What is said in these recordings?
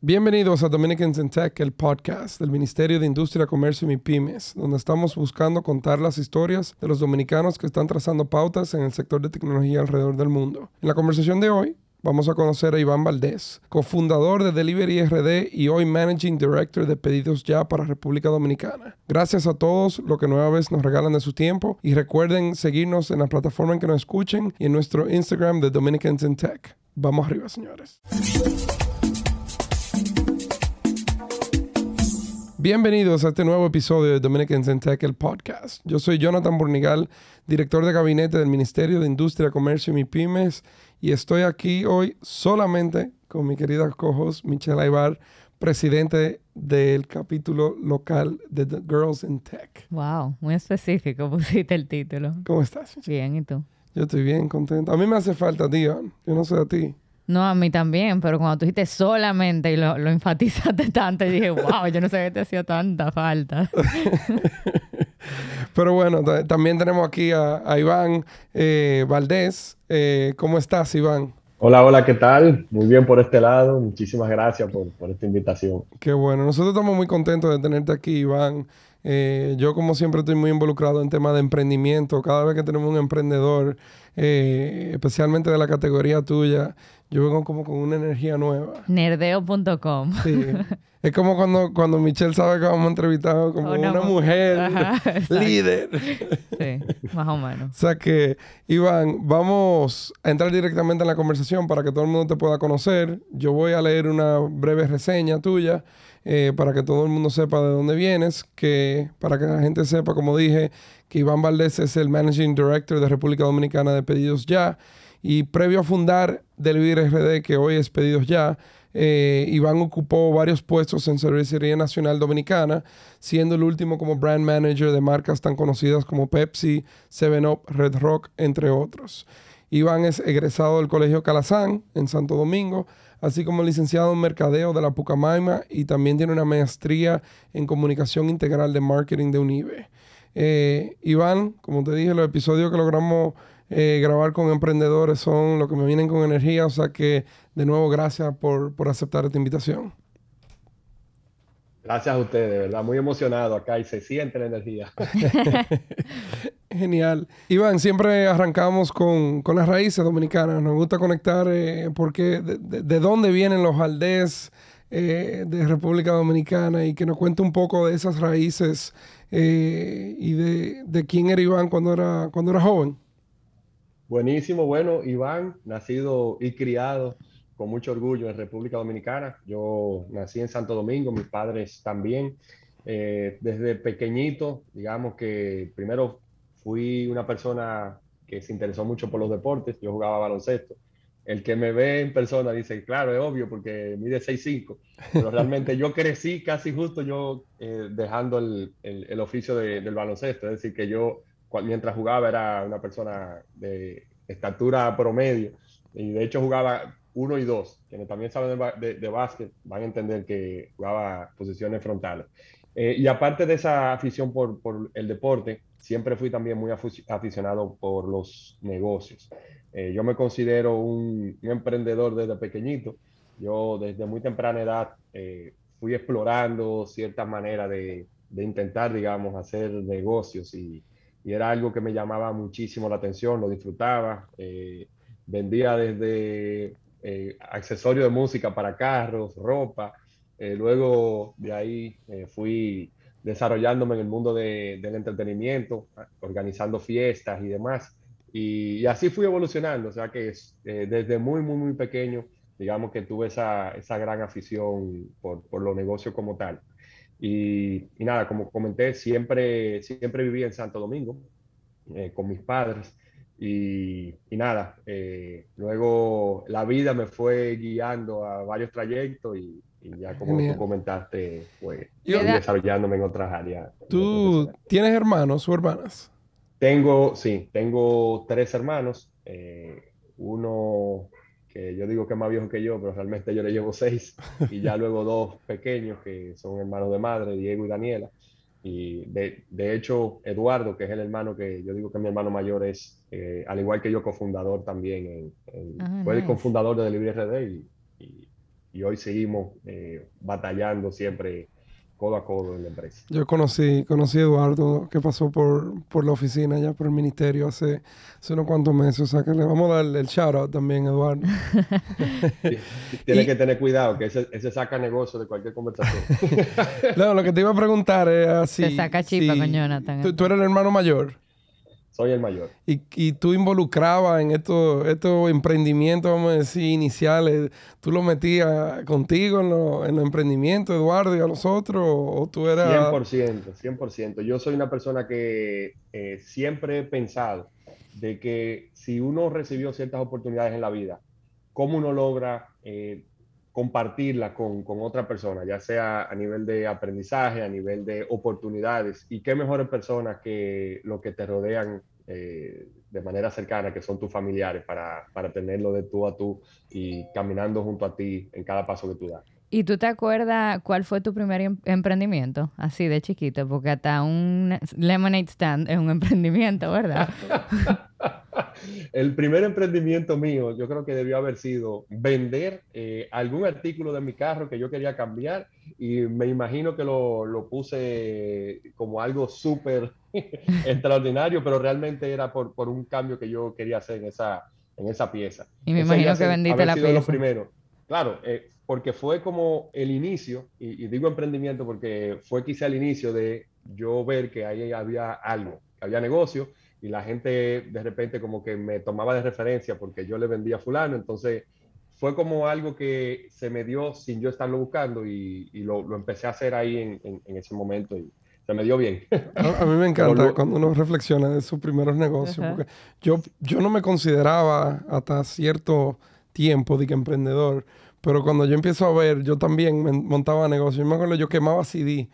Bienvenidos a Dominicans in Tech, el podcast del Ministerio de Industria, Comercio y Pymes, donde estamos buscando contar las historias de los dominicanos que están trazando pautas en el sector de tecnología alrededor del mundo. En la conversación de hoy, vamos a conocer a Iván Valdés, cofundador de Delivery RD y hoy Managing Director de Pedidos Ya para República Dominicana. Gracias a todos los que nueva vez nos regalan de su tiempo y recuerden seguirnos en la plataforma en que nos escuchen y en nuestro Instagram de Dominicans in Tech. Vamos arriba, señores. Bienvenidos a este nuevo episodio de Dominicans in Tech, el podcast. Yo soy Jonathan Burnigal, director de gabinete del Ministerio de Industria, Comercio y Pymes, y estoy aquí hoy solamente con mi querida cojos Michelle Aybar, presidente del capítulo local de The Girls in Tech. Wow, muy específico pusiste el título. ¿Cómo estás? Bien, ¿y tú? Yo estoy bien, contento. A mí me hace falta, tío. Yo no sé a ti. No, a mí también, pero cuando tú dijiste solamente y lo, enfatizaste tanto, y dije, wow, yo no sé qué te hacía tanta falta. pero bueno, también tenemos aquí a, Iván eh, Valdés. Eh, ¿Cómo estás, Iván? Hola, hola, ¿qué tal? Muy bien por este lado. Muchísimas gracias por, por esta invitación. Qué bueno. Nosotros estamos muy contentos de tenerte aquí, Iván. Eh, yo como siempre estoy muy involucrado en temas de emprendimiento. Cada vez que tenemos un emprendedor, eh, especialmente de la categoría tuya, yo vengo como con una energía nueva. Nerdeo.com. Sí. Es como cuando, cuando Michelle sabe que vamos a entrevistar como una, mujer líder. Sí, más o menos. o sea que, Iván, vamos a entrar directamente en la conversación para que todo el mundo te pueda conocer. Yo voy a leer una breve reseña tuya eh, para que todo el mundo sepa de dónde vienes, que para que la gente sepa, como dije, que Iván Valdés es el Managing Director de República Dominicana de Pedidos Ya. Y previo a fundar Delivery RD, que hoy es Pedidos Ya, eh, Iván ocupó varios puestos en Cervecería Nacional Dominicana, siendo el último como brand manager de marcas tan conocidas como Pepsi, Seven Up, Red Rock, entre otros. Iván es egresado del Colegio Calazán en Santo Domingo, así como licenciado en Mercadeo de la Pucamaima y también tiene una maestría en Comunicación Integral de Marketing de UNIBE. Eh, Iván, como te dije, los episodios que logramos eh, grabar con emprendedores son los que me vienen con energía, o sea que de nuevo gracias por, aceptar esta invitación. Gracias a ustedes, de verdad, muy emocionado acá y se siente la energía. Genial. Iván, siempre arrancamos con, las raíces dominicanas. Nos gusta conectar eh, porque de, dónde vienen los aldés eh, de República Dominicana y que nos cuente un poco de esas raíces y de, de, quién era Iván cuando era, cuando era joven. Buenísimo, bueno, Iván, nacido y criado con mucho orgullo en República Dominicana. Yo nací en Santo Domingo, mis padres también. Eh, desde pequeñito, digamos que primero fui una persona que se interesó mucho por los deportes, yo jugaba baloncesto. El que me ve en persona dice, claro, es obvio porque mide 6'5", pero realmente yo crecí casi justo yo eh, dejando el, el, oficio del baloncesto, es decir, que yo mientras jugaba era una persona de estatura promedio y de hecho jugaba uno y dos. Quienes también saben de, básquet van a entender que jugaba posiciones frontales. Eh, y aparte de esa afición por, por, el deporte, siempre fui también muy aficionado por los negocios. Eh, yo me considero un, emprendedor desde pequeñito. Yo desde muy temprana edad eh, fui explorando ciertas maneras de, de, intentar, digamos, hacer negocios y, y era algo que me llamaba muchísimo la atención, lo disfrutaba. Eh, vendía desde eh, accesorios de música para carros, ropa. Eh, luego de ahí fui desarrollándome en el mundo del entretenimiento, organizando fiestas y demás. Y, así fui evolucionando, o sea que desde muy, muy, muy pequeño, digamos que tuve esa, esa gran afición por, por los negocios como tal. Y, nada, como comenté, siempre, siempre viví en Santo Domingo eh, con mis padres. Y, nada, eh, luego la vida me fue guiando a varios trayectos y, ya como tú comentaste, pues desarrollándome en otras áreas. ¿Tú tienes hermanos o hermanas? Tengo, sí, tengo tres hermanos. Eh, uno yo digo que es más viejo que yo, pero realmente yo le llevo seis, y ya luego dos pequeños que son hermanos de madre, Diego y Daniela. Y de, de hecho, Eduardo, que es el hermano que yo digo que mi hermano mayor es, eh, al igual que yo, cofundador también, en, ah, fue el cofundador de Delivery RD y, y hoy seguimos eh, batallando siempre codo a codo en la empresa. Yo conocí, conocí a Eduardo, que pasó por, por la oficina ya por el ministerio hace, hace unos cuantos meses. O sea que le vamos a dar el shout out también, Eduardo. Tiene que tener cuidado, que ese, ese, saca negocio de cualquier conversación. no, lo que te iba a preguntar es así. Se saca chipa con Jonathan. ¿tú, ¿Tú eres el hermano mayor? Soy el mayor. Y, y tú involucrabas en estos estos emprendimientos, vamos a decir, iniciales, ¿tú lo metías contigo en, lo, en los emprendimientos, Eduardo, y a los otros? ¿O tú eras...? 100%, 100%. Yo soy una persona que eh, siempre he pensado de que si uno recibió ciertas oportunidades en la vida, ¿cómo uno logra eh, compartirla con, con, otra persona, ya sea a nivel de aprendizaje, a nivel de oportunidades. Y qué mejores personas que los que te rodean eh, de manera cercana, que son tus familiares, para, para tenerlo de tú a tú y caminando junto a ti en cada paso que tú das. ¿Y tú te acuerdas cuál fue tu primer em emprendimiento? Así de chiquito, porque hasta un lemonade stand es un emprendimiento, ¿verdad? el primer emprendimiento mío, yo creo que debió haber sido vender eh, algún artículo de mi carro que yo quería cambiar y me imagino que lo, lo puse como algo súper extraordinario, pero realmente era por, por, un cambio que yo quería hacer en esa, en esa pieza. Y me imagino que vendiste la pieza. Lo primero. Claro, eh, porque fue como el inicio, y, y digo emprendimiento porque fue quizá el inicio de yo ver que ahí había algo, que había negocio y la gente de repente como que me tomaba de referencia porque yo le vendía a fulano, entonces fue como algo que se me dio sin yo estarlo buscando y, y lo, lo, empecé a hacer ahí en, en, en, ese momento y se me dio bien. A, a mí me encanta lo, cuando uno reflexiona de sus primeros negocios, uh -huh. porque yo, yo no me consideraba hasta cierto tiempo de que emprendedor, pero cuando yo empiezo a ver, yo también me montaba negocios. Yo me acuerdo, yo quemaba CD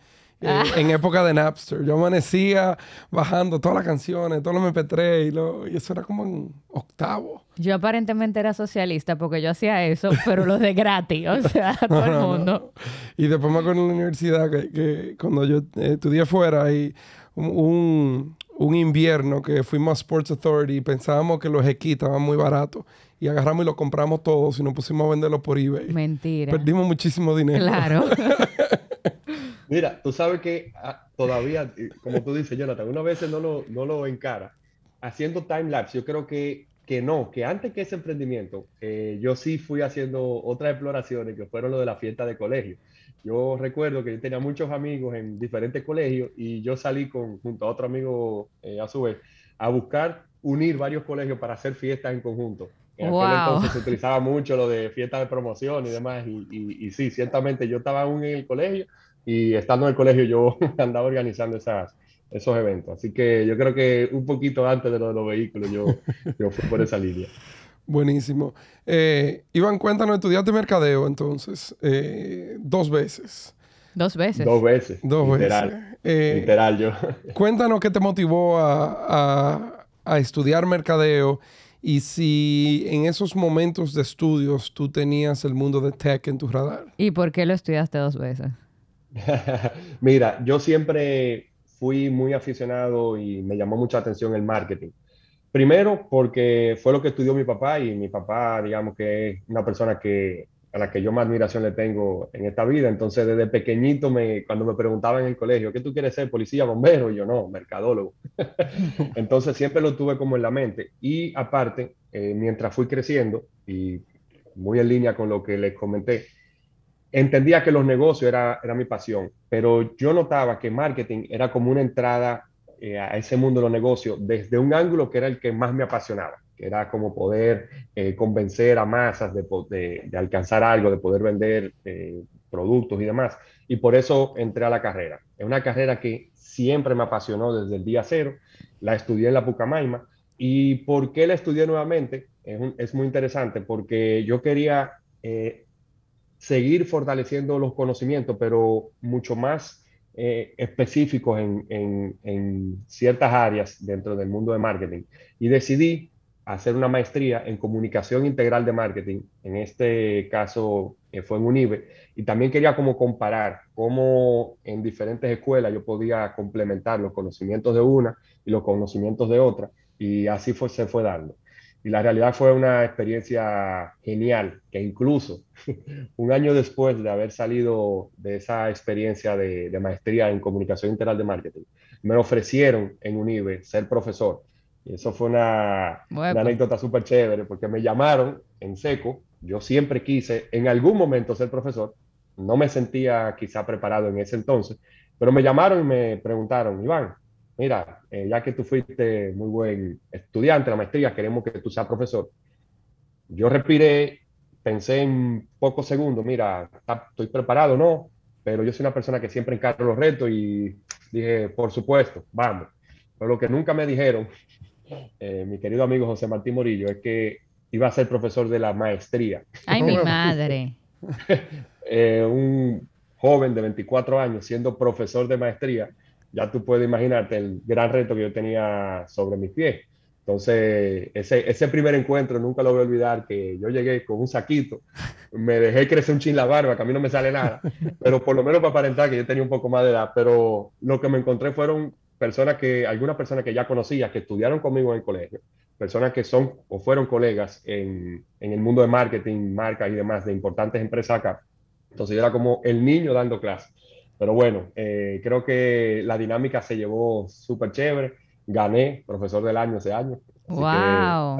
eh, ah. en época de Napster. Yo amanecía bajando todas las canciones, todos los MP3 y, lo, y, eso era como en octavo. Yo aparentemente era socialista porque yo hacía eso, pero lo de gratis, o sea, todo el mundo. No. Y después me acuerdo en la universidad que, que cuando yo eh, estudié fuera y un, un, invierno que fuimos a Sports Authority y pensábamos que los equis estaban muy baratos y agarramos y los compramos todos y nos pusimos a venderlos por eBay. Mentira. Perdimos muchísimo dinero. Claro. Mira, tú sabes que ah, todavía, como tú dices, Jonathan, una vez no lo, no lo encara. Haciendo time lapse, yo creo que, que no, que antes que ese emprendimiento, eh, yo sí fui haciendo otras exploraciones que fueron lo de la fiesta de colegio. Yo recuerdo que yo tenía muchos amigos en diferentes colegios y yo salí con, junto a otro amigo eh, a su vez a buscar unir varios colegios para hacer fiestas en conjunto. En wow. aquel entonces se utilizaba mucho lo de fiestas de promoción y demás. Y, y, y sí, ciertamente yo estaba aún en el colegio y estando en el colegio yo andaba organizando esas, esos eventos. Así que yo creo que un poquito antes de lo de los vehículos yo, yo fui por esa línea. Buenísimo. Eh, Iván, cuéntanos, estudiaste mercadeo entonces, eh, dos veces. Dos veces. Dos veces. Dos literal, veces. Eh, literal, yo. Cuéntanos qué te motivó a, a, a estudiar mercadeo y si en esos momentos de estudios tú tenías el mundo de tech en tu radar. ¿Y por qué lo estudiaste dos veces? Mira, yo siempre fui muy aficionado y me llamó mucha atención el marketing. Primero, porque fue lo que estudió mi papá y mi papá, digamos que es una persona que, a la que yo más admiración le tengo en esta vida. Entonces, desde pequeñito, me, cuando me preguntaban en el colegio, ¿qué tú quieres ser? ¿Policía, bombero? Y yo, no, mercadólogo. Entonces, siempre lo tuve como en la mente. Y aparte, eh, mientras fui creciendo, y muy en línea con lo que les comenté, entendía que los negocios era, era mi pasión, pero yo notaba que marketing era como una entrada eh, a ese mundo de los negocios desde un ángulo que era el que más me apasionaba, que era como poder eh, convencer a masas de, de, de, alcanzar algo, de poder vender eh, productos y demás. Y por eso entré a la carrera. Es una carrera que siempre me apasionó desde el día cero. La estudié en la Pucamaima. ¿Y por qué la estudié nuevamente? Es, un, es muy interesante porque yo quería eh, seguir fortaleciendo los conocimientos, pero mucho más eh, específicos en, en, en, ciertas áreas dentro del mundo de marketing. Y decidí hacer una maestría en comunicación integral de marketing, en este caso eh, fue en UNIBE, y también quería como comparar cómo en diferentes escuelas yo podía complementar los conocimientos de una y los conocimientos de otra, y así fue, se fue dando. Y la realidad fue una experiencia genial, que incluso un año después de haber salido de esa experiencia de, maestría en comunicación integral de marketing, me ofrecieron en UNIBE ser profesor. Y eso fue una, una anécdota súper chévere, porque me llamaron en seco. Yo siempre quise en algún momento ser profesor. No me sentía quizá preparado en ese entonces, pero me llamaron y me preguntaron, Iván, mira, eh, ya que tú fuiste muy buen estudiante, la maestría, queremos que tú seas profesor. Yo respiré, pensé en pocos segundos, mira, estoy preparado, no, pero yo soy una persona que siempre encargo los retos y dije, por supuesto, vamos. Pero lo que nunca me dijeron, eh, mi querido amigo José Martín Morillo, es que iba a ser profesor de la maestría. Ay, mi madre. Eh, un joven de 24 años siendo profesor de maestría ya tú puedes imaginarte el gran reto que yo tenía sobre mis pies. Entonces, ese, ese primer encuentro nunca lo voy a olvidar, que yo llegué con un saquito, me dejé crecer un chin la barba, que a mí no me sale nada, pero por lo menos para aparentar que yo tenía un poco más de edad, pero lo que me encontré fueron personas que, algunas personas que ya conocía, que estudiaron conmigo en el colegio, personas que son o fueron colegas en, en el mundo de marketing, marcas y demás de importantes empresas acá. Entonces yo era como el niño dando clases. Pero bueno, eh, creo que la dinámica se llevó súper chévere. Gané profesor del año ese año. ¡Wow!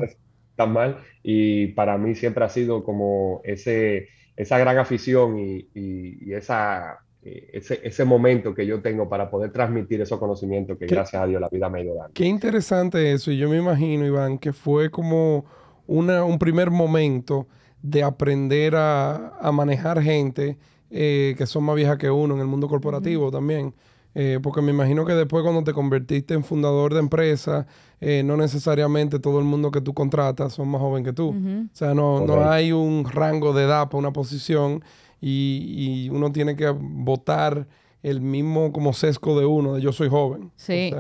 tan mal. Y para mí siempre ha sido como ese, esa gran afición y, y, esa, eh, ese, ese, momento que yo tengo para poder transmitir esos conocimientos que gracias a Dios la vida me ha ido dando. Qué interesante eso. Y yo me imagino, Iván, que fue como una, un primer momento de aprender a, a manejar gente eh, que son más viejas que uno en el mundo corporativo también. Eh, porque me imagino que después cuando te convertiste en fundador de empresa, eh, no necesariamente todo el mundo que tú contratas son más joven que tú. O sea, no, no, hay un rango de edad para una posición y, y, uno tiene que votar el mismo como sesgo de uno, de yo soy joven. Sí.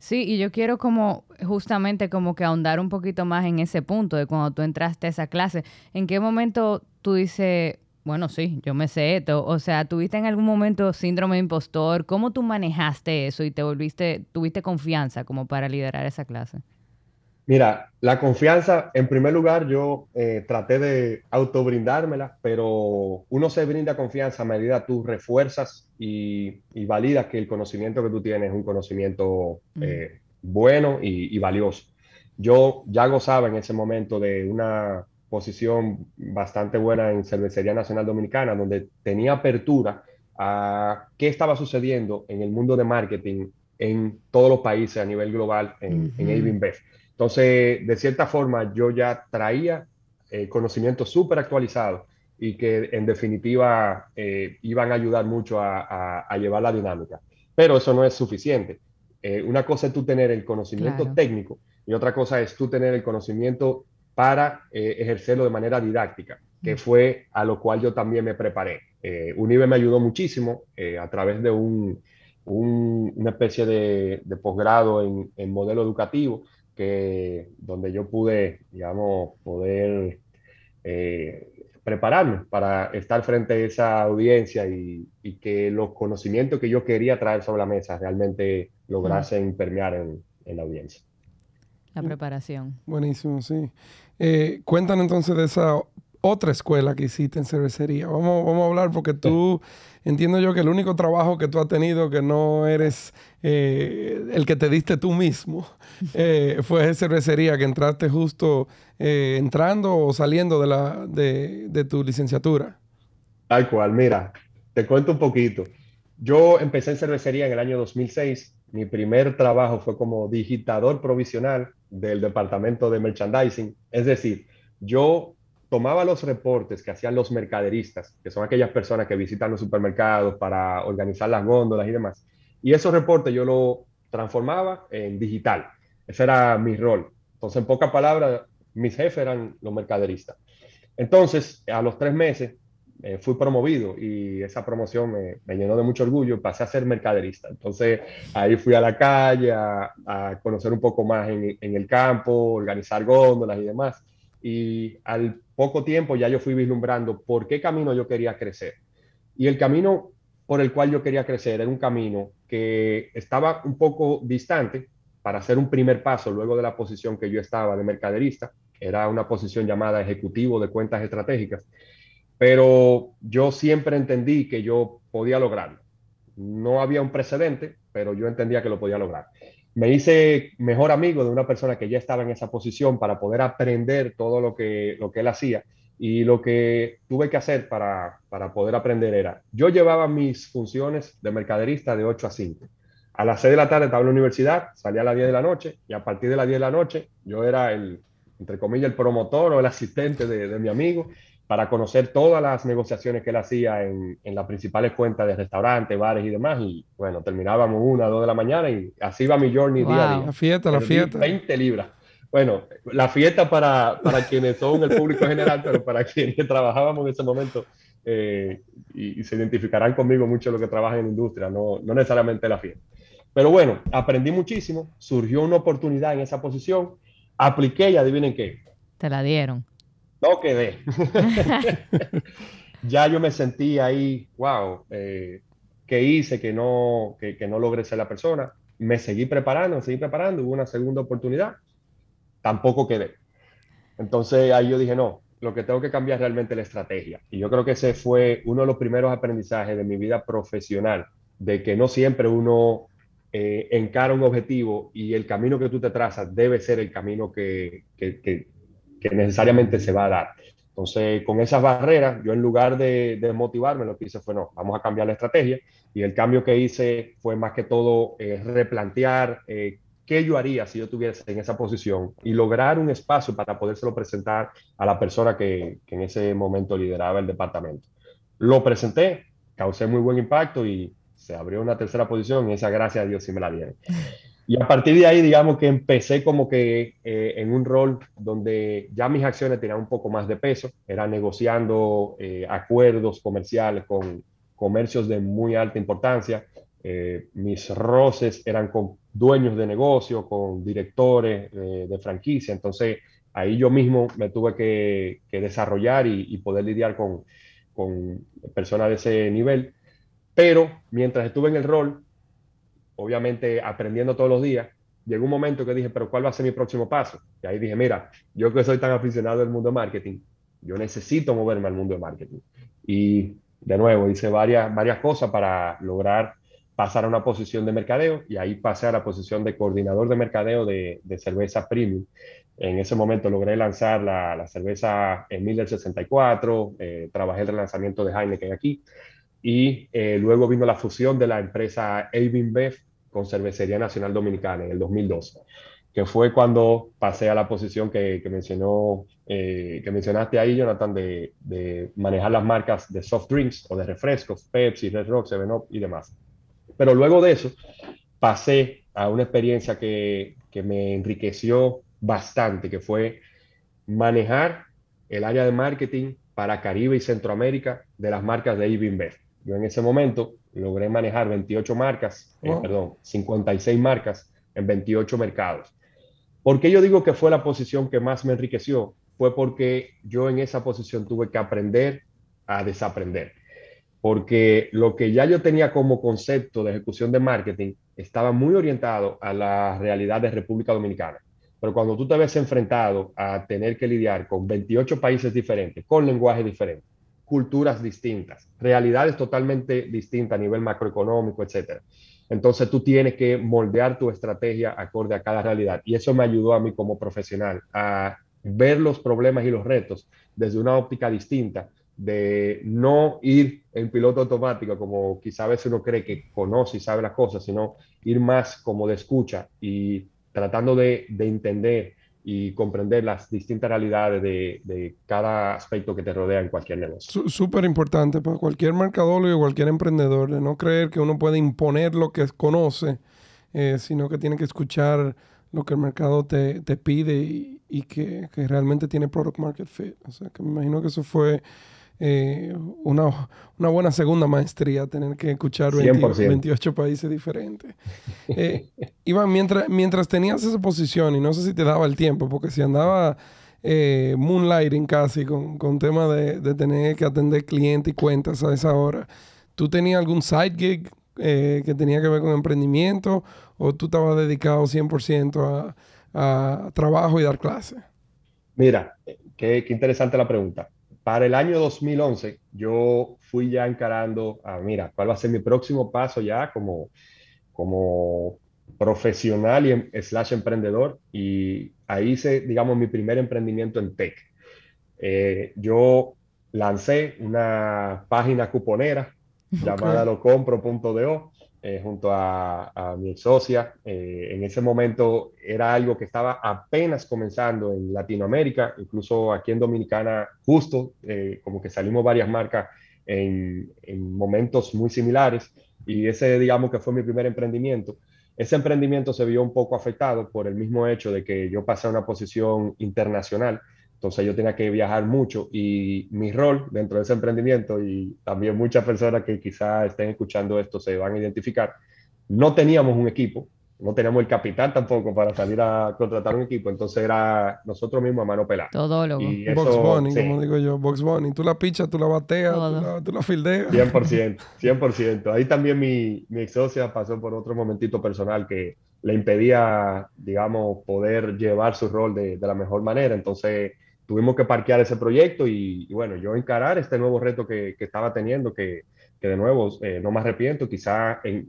Sí, y yo quiero como justamente como que ahondar un poquito más en ese punto de cuando tú entraste a esa clase. ¿En qué momento tú dices, bueno, sí, yo me sé esto. O sea, ¿tuviste en algún momento síndrome de impostor? ¿Cómo tú manejaste eso y te volviste, tuviste confianza como para liderar esa clase? Mira, la confianza, en primer lugar, yo eh, traté de autobrindármela, pero uno se brinda confianza a medida tú refuerzas y, y validas que el conocimiento que tú tienes es un conocimiento eh, bueno y, y valioso. Yo ya gozaba en ese momento de una posición bastante buena en Cervecería Nacional Dominicana, donde tenía apertura a qué estaba sucediendo en el mundo de marketing en todos los países a nivel global en, uh Entonces, de cierta forma, yo ya traía eh, conocimientos súper actualizados y que en definitiva eh, iban a ayudar mucho a, llevar la dinámica. Pero eso no es suficiente. Eh, una cosa es tú tener el conocimiento técnico y otra cosa es tú tener el conocimiento para eh, ejercerlo de manera didáctica, que fue a lo cual yo también me preparé. Eh, Unive me ayudó muchísimo eh, a través de un, una especie de, posgrado en, en, modelo educativo, que, donde yo pude, digamos, poder prepararme para estar frente a esa audiencia y, y, que los conocimientos que yo quería traer sobre la mesa realmente lograsen permear en, en la audiencia. La preparación. Buenísimo, sí. Eh, cuéntanos entonces de esa otra escuela que hiciste en cervecería. Vamos, vamos a hablar porque tú, entiendo yo que el único trabajo que tú has tenido que no eres eh, el que te diste tú mismo, eh, fue en cervecería, que entraste justo entrando o saliendo de, la, de, de tu licenciatura. Tal cual, mira, te cuento un poquito. Yo empecé en cervecería en el año 2006. Mi primer trabajo fue como digitador provisional del departamento de merchandising. Es decir, yo tomaba los reportes que hacían los mercaderistas, que son aquellas personas que visitan los supermercados para organizar las góndolas y demás, y esos reportes yo los transformaba en digital. Ese era mi rol. Entonces, en pocas palabras, mis jefes eran los mercaderistas. Entonces, a los tres meses, eh, fui promovido y esa promoción me, llenó de mucho orgullo pasé a ser mercaderista. Entonces ahí fui a la calle a, conocer un poco más en, el campo, organizar góndolas y demás. Y al poco tiempo ya yo fui vislumbrando por qué camino yo quería crecer. Y el camino por el cual yo quería crecer era un camino que estaba un poco distante para hacer un primer paso luego de la posición que yo estaba de mercaderista, era una posición llamada ejecutivo de cuentas estratégicas, pero yo siempre entendí que yo podía lograrlo. No había un precedente, pero yo entendía que lo podía lograr. Me hice mejor amigo de una persona que ya estaba en esa posición para poder aprender todo lo que, lo que él hacía. Y lo que tuve que hacer para, para poder aprender era, yo llevaba mis funciones de mercaderista de 8 a 5 a las 6 de la tarde estaba en la universidad, salía a las 10 de la noche y a partir de las 10 de la noche yo era el, entre comillas, el promotor o el asistente de, mi amigo para conocer todas las negociaciones que él hacía en, en, las principales cuentas de restaurantes, bares y demás. Y bueno, terminábamos una, dos de la mañana y así iba mi journey día a día. La fiesta, la fiesta. 20 libras. Bueno, la fiesta para, para quienes son el público general, pero para quienes trabajábamos en ese momento eh, y, se identificarán conmigo mucho los que trabajan en la industria, no, no necesariamente la fiesta. Pero bueno, aprendí muchísimo, surgió una oportunidad en esa posición, apliqué y adivinen qué. Te la dieron. No quedé. ya yo me sentí ahí, wow, eh, ¿qué hice que no, que, que, no logré ser la persona? Me seguí preparando, me seguí preparando, hubo una segunda oportunidad, tampoco quedé. Entonces ahí yo dije, no, lo que tengo que cambiar es realmente la estrategia. Y yo creo que ese fue uno de los primeros aprendizajes de mi vida profesional, de que no siempre uno eh, encara un objetivo y el camino que tú te trazas debe ser el camino que, que, necesariamente se va a dar. Entonces, con esas barreras, yo en lugar de, motivarme, lo que hice fue, no, vamos a cambiar la estrategia. Y el cambio que hice fue más que todo eh, replantear eh, qué yo haría si yo estuviese en esa posición y lograr un espacio para podérselo presentar a la persona que, que en ese momento lideraba el departamento. Lo presenté, causé muy buen impacto y se abrió una tercera posición y esa gracias a Dios sí me la dieron. Y a partir de ahí, digamos que empecé como que eh, en un rol donde ya mis acciones tenían un poco más de peso, era negociando eh, acuerdos comerciales con comercios de muy alta importancia. Eh, mis roces eran con dueños de negocio, con directores de franquicia. Entonces, ahí yo mismo me tuve que, desarrollar y, poder lidiar con personas de ese nivel. Pero mientras estuve en el rol, obviamente aprendiendo todos los días, llegó un momento que dije, pero ¿cuál va a ser mi próximo paso? Y ahí dije, mira, yo que soy tan aficionado al mundo de marketing, yo necesito moverme al mundo de marketing. Y de nuevo, hice varias, varias cosas para lograr pasar a una posición de mercadeo y ahí pasé a la posición de coordinador de mercadeo de, cerveza premium. En ese momento logré lanzar la, la cerveza en Miller 64, eh, trabajé el lanzamiento de Heineken aquí y eh, luego vino la fusión de la empresa Bev con Cervecería Nacional Dominicana en el 2012, que fue cuando pasé a la posición que, mencionó, eh, que mencionaste ahí, Jonathan, de, manejar las marcas de soft drinks o de refrescos, Pepsi, Red Rock, Seven Up y demás. Pero luego de eso, pasé a una experiencia que, que me enriqueció bastante, que fue manejar el área de marketing para Caribe y Centroamérica de las marcas de Bev. Yo en ese momento logré manejar 28 marcas, eh, perdón, 56 marcas en 28 mercados. ¿Por qué yo digo que fue la posición que más me enriqueció? Fue porque yo en esa posición tuve que aprender a desaprender. Porque lo que ya yo tenía como concepto de ejecución de marketing estaba muy orientado a la realidad de República Dominicana. Pero cuando tú te ves enfrentado a tener que lidiar con 28 países diferentes, con lenguajes diferentes, culturas distintas, realidades totalmente distintas a nivel macroeconómico, etcétera. Entonces tú tienes que moldear tu estrategia acorde a cada realidad. Y eso me ayudó a mí como profesional a ver los problemas y los retos desde una óptica distinta, de no ir en piloto automático, como quizá a veces uno cree que conoce y sabe las cosas, sino ir más como de escucha y tratando de, de entender y comprender las distintas realidades de, cada aspecto que te rodea en cualquier negocio. Súper importante para cualquier marcador y cualquier emprendedor, de no creer que uno puede imponer lo que conoce, eh, sino que tiene que escuchar lo que el mercado te, pide y, que, que, realmente tiene product market fit. O sea, que me imagino que eso fue eh, una, una, buena segunda maestría, tener que escuchar 28 países diferentes. Eh, Iván, mientras, mientras tenías esa posición, y no sé si te daba el tiempo, porque si andaba eh, moonlighting casi con, con tema de, de, tener que atender clientes y cuentas a esa hora, ¿tú tenías algún side gig eh, que tenía que ver con emprendimiento o tú estabas dedicado 100% a, a trabajo y dar clases? Mira, qué, qué interesante la pregunta. Para el año 2011, yo fui ya encarando, a, mira, cuál va a ser mi próximo paso ya como, como profesional y em, slash emprendedor. Y ahí hice, digamos, mi primer emprendimiento en tech. Eh, yo lancé una página cuponera llamada locompro.do eh, junto a, mi socia. Eh, en ese momento era algo que estaba apenas comenzando en Latinoamérica, incluso aquí en Dominicana, justo eh, como que salimos varias marcas en, en, momentos muy similares y ese digamos que fue mi primer emprendimiento. Ese emprendimiento se vio un poco afectado por el mismo hecho de que yo pasé a una posición internacional entonces yo tenía que viajar mucho y mi rol dentro de ese emprendimiento y también muchas personas que quizás estén escuchando esto se van a identificar, no teníamos un equipo, no teníamos el capital tampoco para salir a contratar un equipo, entonces era nosotros mismos a mano pelada. Todo lo Box Bunny, como digo yo, Box Bunny. Tú la pichas, tú la bateas, tú la, tú la, fildeas. 100%, 100%. Ahí también mi, mi ex socia pasó por otro momentito personal que le impedía, digamos, poder llevar su rol de, de la mejor manera. Entonces, tuvimos que parquear ese proyecto y, bueno, yo encarar este nuevo reto que, que estaba teniendo, que, que de nuevo eh, no me arrepiento, quizá en,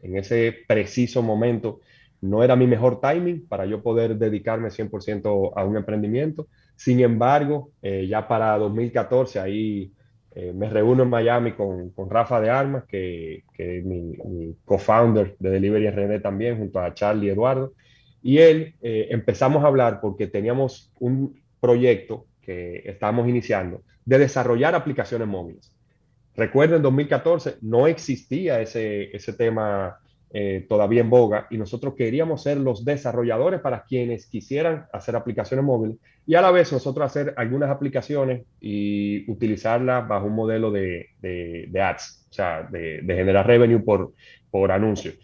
en, ese preciso momento no era mi mejor timing para yo poder dedicarme 100% a un emprendimiento. Sin embargo, eh, ya para 2014 ahí eh, me reúno en Miami con, con Rafa de Armas, que, que es mi, mi co-founder de Delivery RD también, junto a Charlie Eduardo. Y él empezamos a hablar porque teníamos un, proyecto que estamos iniciando de desarrollar aplicaciones móviles. Recuerden, en 2014 no existía ese, ese tema eh, todavía en boga y nosotros queríamos ser los desarrolladores para quienes quisieran hacer aplicaciones móviles y a la vez nosotros hacer algunas aplicaciones y utilizarlas bajo un modelo de, de, ads, o sea, de, de, generar revenue por, por anuncios.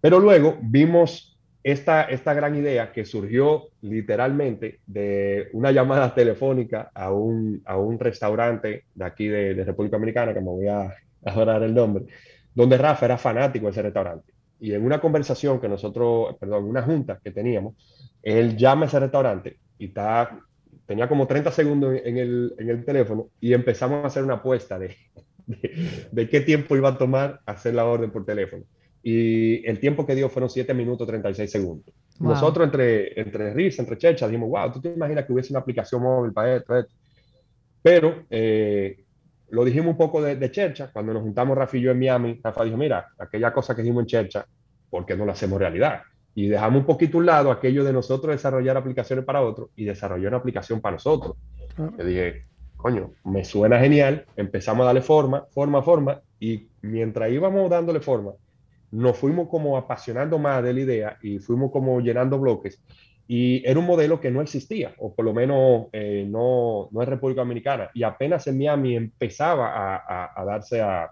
Pero luego vimos esta, esta gran idea que surgió literalmente de una llamada telefónica a un, a un restaurante de aquí de, de, República Dominicana, que me voy a adorar el nombre, donde Rafa era fanático de ese restaurante. Y en una conversación que nosotros, perdón, una junta que teníamos, él llama a ese restaurante y está, tenía como 30 segundos en el, en el teléfono y empezamos a hacer una apuesta de, de qué tiempo iba a tomar hacer la orden por teléfono y el tiempo que dio fueron 7 minutos 36 segundos. Nosotros entre, entre risa, entre checha, dijimos, wow, ¿tú te imaginas que hubiese una aplicación móvil para esto? Pero eh, lo dijimos un poco de, de, chercha, cuando nos juntamos Rafa y yo en Miami, Rafa dijo, mira, aquella cosa que dijimos en chercha, ¿por qué no la hacemos realidad? Y dejamos un poquito un lado aquello de nosotros desarrollar aplicaciones para otros y desarrollar una aplicación para nosotros. Yo dije, coño, me suena genial, empezamos a darle forma, forma, forma, y mientras íbamos dándole forma, nos fuimos como apasionando más de la idea y fuimos como llenando bloques. Y era un modelo que no existía, o por lo menos eh, no, no es República Dominicana. Y apenas en Miami empezaba a, a, darse a,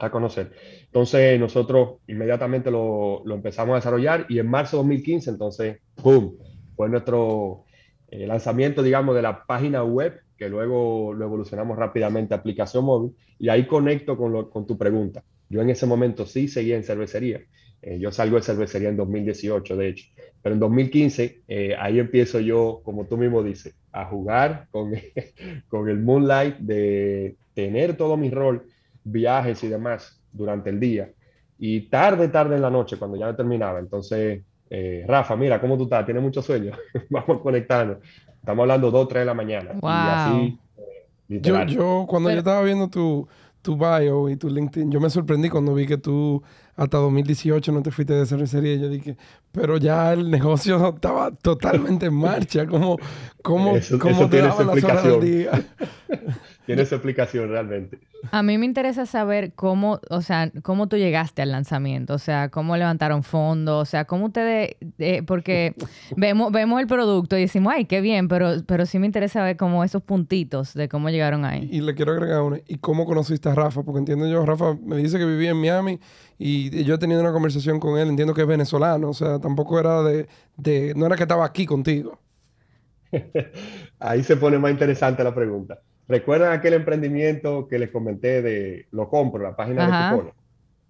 a, conocer. Entonces nosotros inmediatamente lo, lo, empezamos a desarrollar y en marzo de 2015, entonces, ¡pum! Fue nuestro eh, lanzamiento, digamos, de la página web, que luego lo evolucionamos rápidamente a aplicación móvil. Y ahí conecto con, lo, con tu pregunta. Yo en ese momento sí seguía en cervecería. Eh, yo salgo de cervecería en 2018, de hecho. Pero en 2015, eh, ahí empiezo yo, como tú mismo dices, a jugar con, con el Moonlight, de tener todo mi rol, viajes y demás durante el día. Y tarde, tarde en la noche, cuando ya terminaba. Entonces, eh, Rafa, mira, ¿cómo tú estás? ¿Tienes mucho sueño? Vamos a conectarnos. Estamos hablando 2, 3 de la mañana. Wow. Y así, yo, yo, cuando Pero... yo estaba viendo tu tu bio y tu LinkedIn. Yo me sorprendí cuando vi que tú hasta 2018 no te fuiste de cervecería. Yo dije, pero ya el negocio estaba totalmente en marcha. ¿Cómo, cómo, eso, cómo eso te daban las horas del día? Tiene su explicación realmente. A mí me interesa saber cómo, o sea, cómo tú llegaste al lanzamiento, o sea, cómo levantaron fondos, o sea, cómo ustedes, eh, porque vemos, vemos el producto y decimos, ay, qué bien, pero, pero sí me interesa ver como esos puntitos de cómo llegaron ahí. Y le quiero agregar una. ¿Y cómo conociste a Rafa? Porque entiendo yo, Rafa me dice que vivía en Miami y yo he tenido una conversación con él. Entiendo que es venezolano. O sea, tampoco era de... de no era que estaba aquí contigo. Ahí se pone más interesante la pregunta. ¿Recuerdan aquel emprendimiento que les comenté de Lo Compro, la página Ajá. de cupones?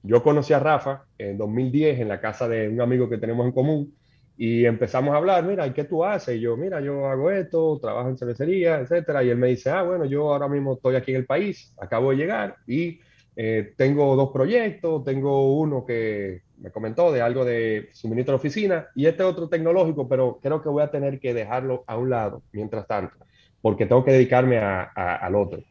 Yo conocí a Rafa en 2010 en la casa de un amigo que tenemos en común y empezamos a hablar, mira, ¿y qué tú haces? Y yo, mira, yo hago esto, trabajo en cervecería, etcétera. Y él me dice, ah, bueno, yo ahora mismo estoy aquí en el país, acabo de llegar y eh, tengo dos proyectos, tengo uno que me comentó de algo de suministro de oficina y este otro tecnológico, pero creo que voy a tener que dejarlo a un lado mientras tanto, porque tengo que dedicarme a, al otro.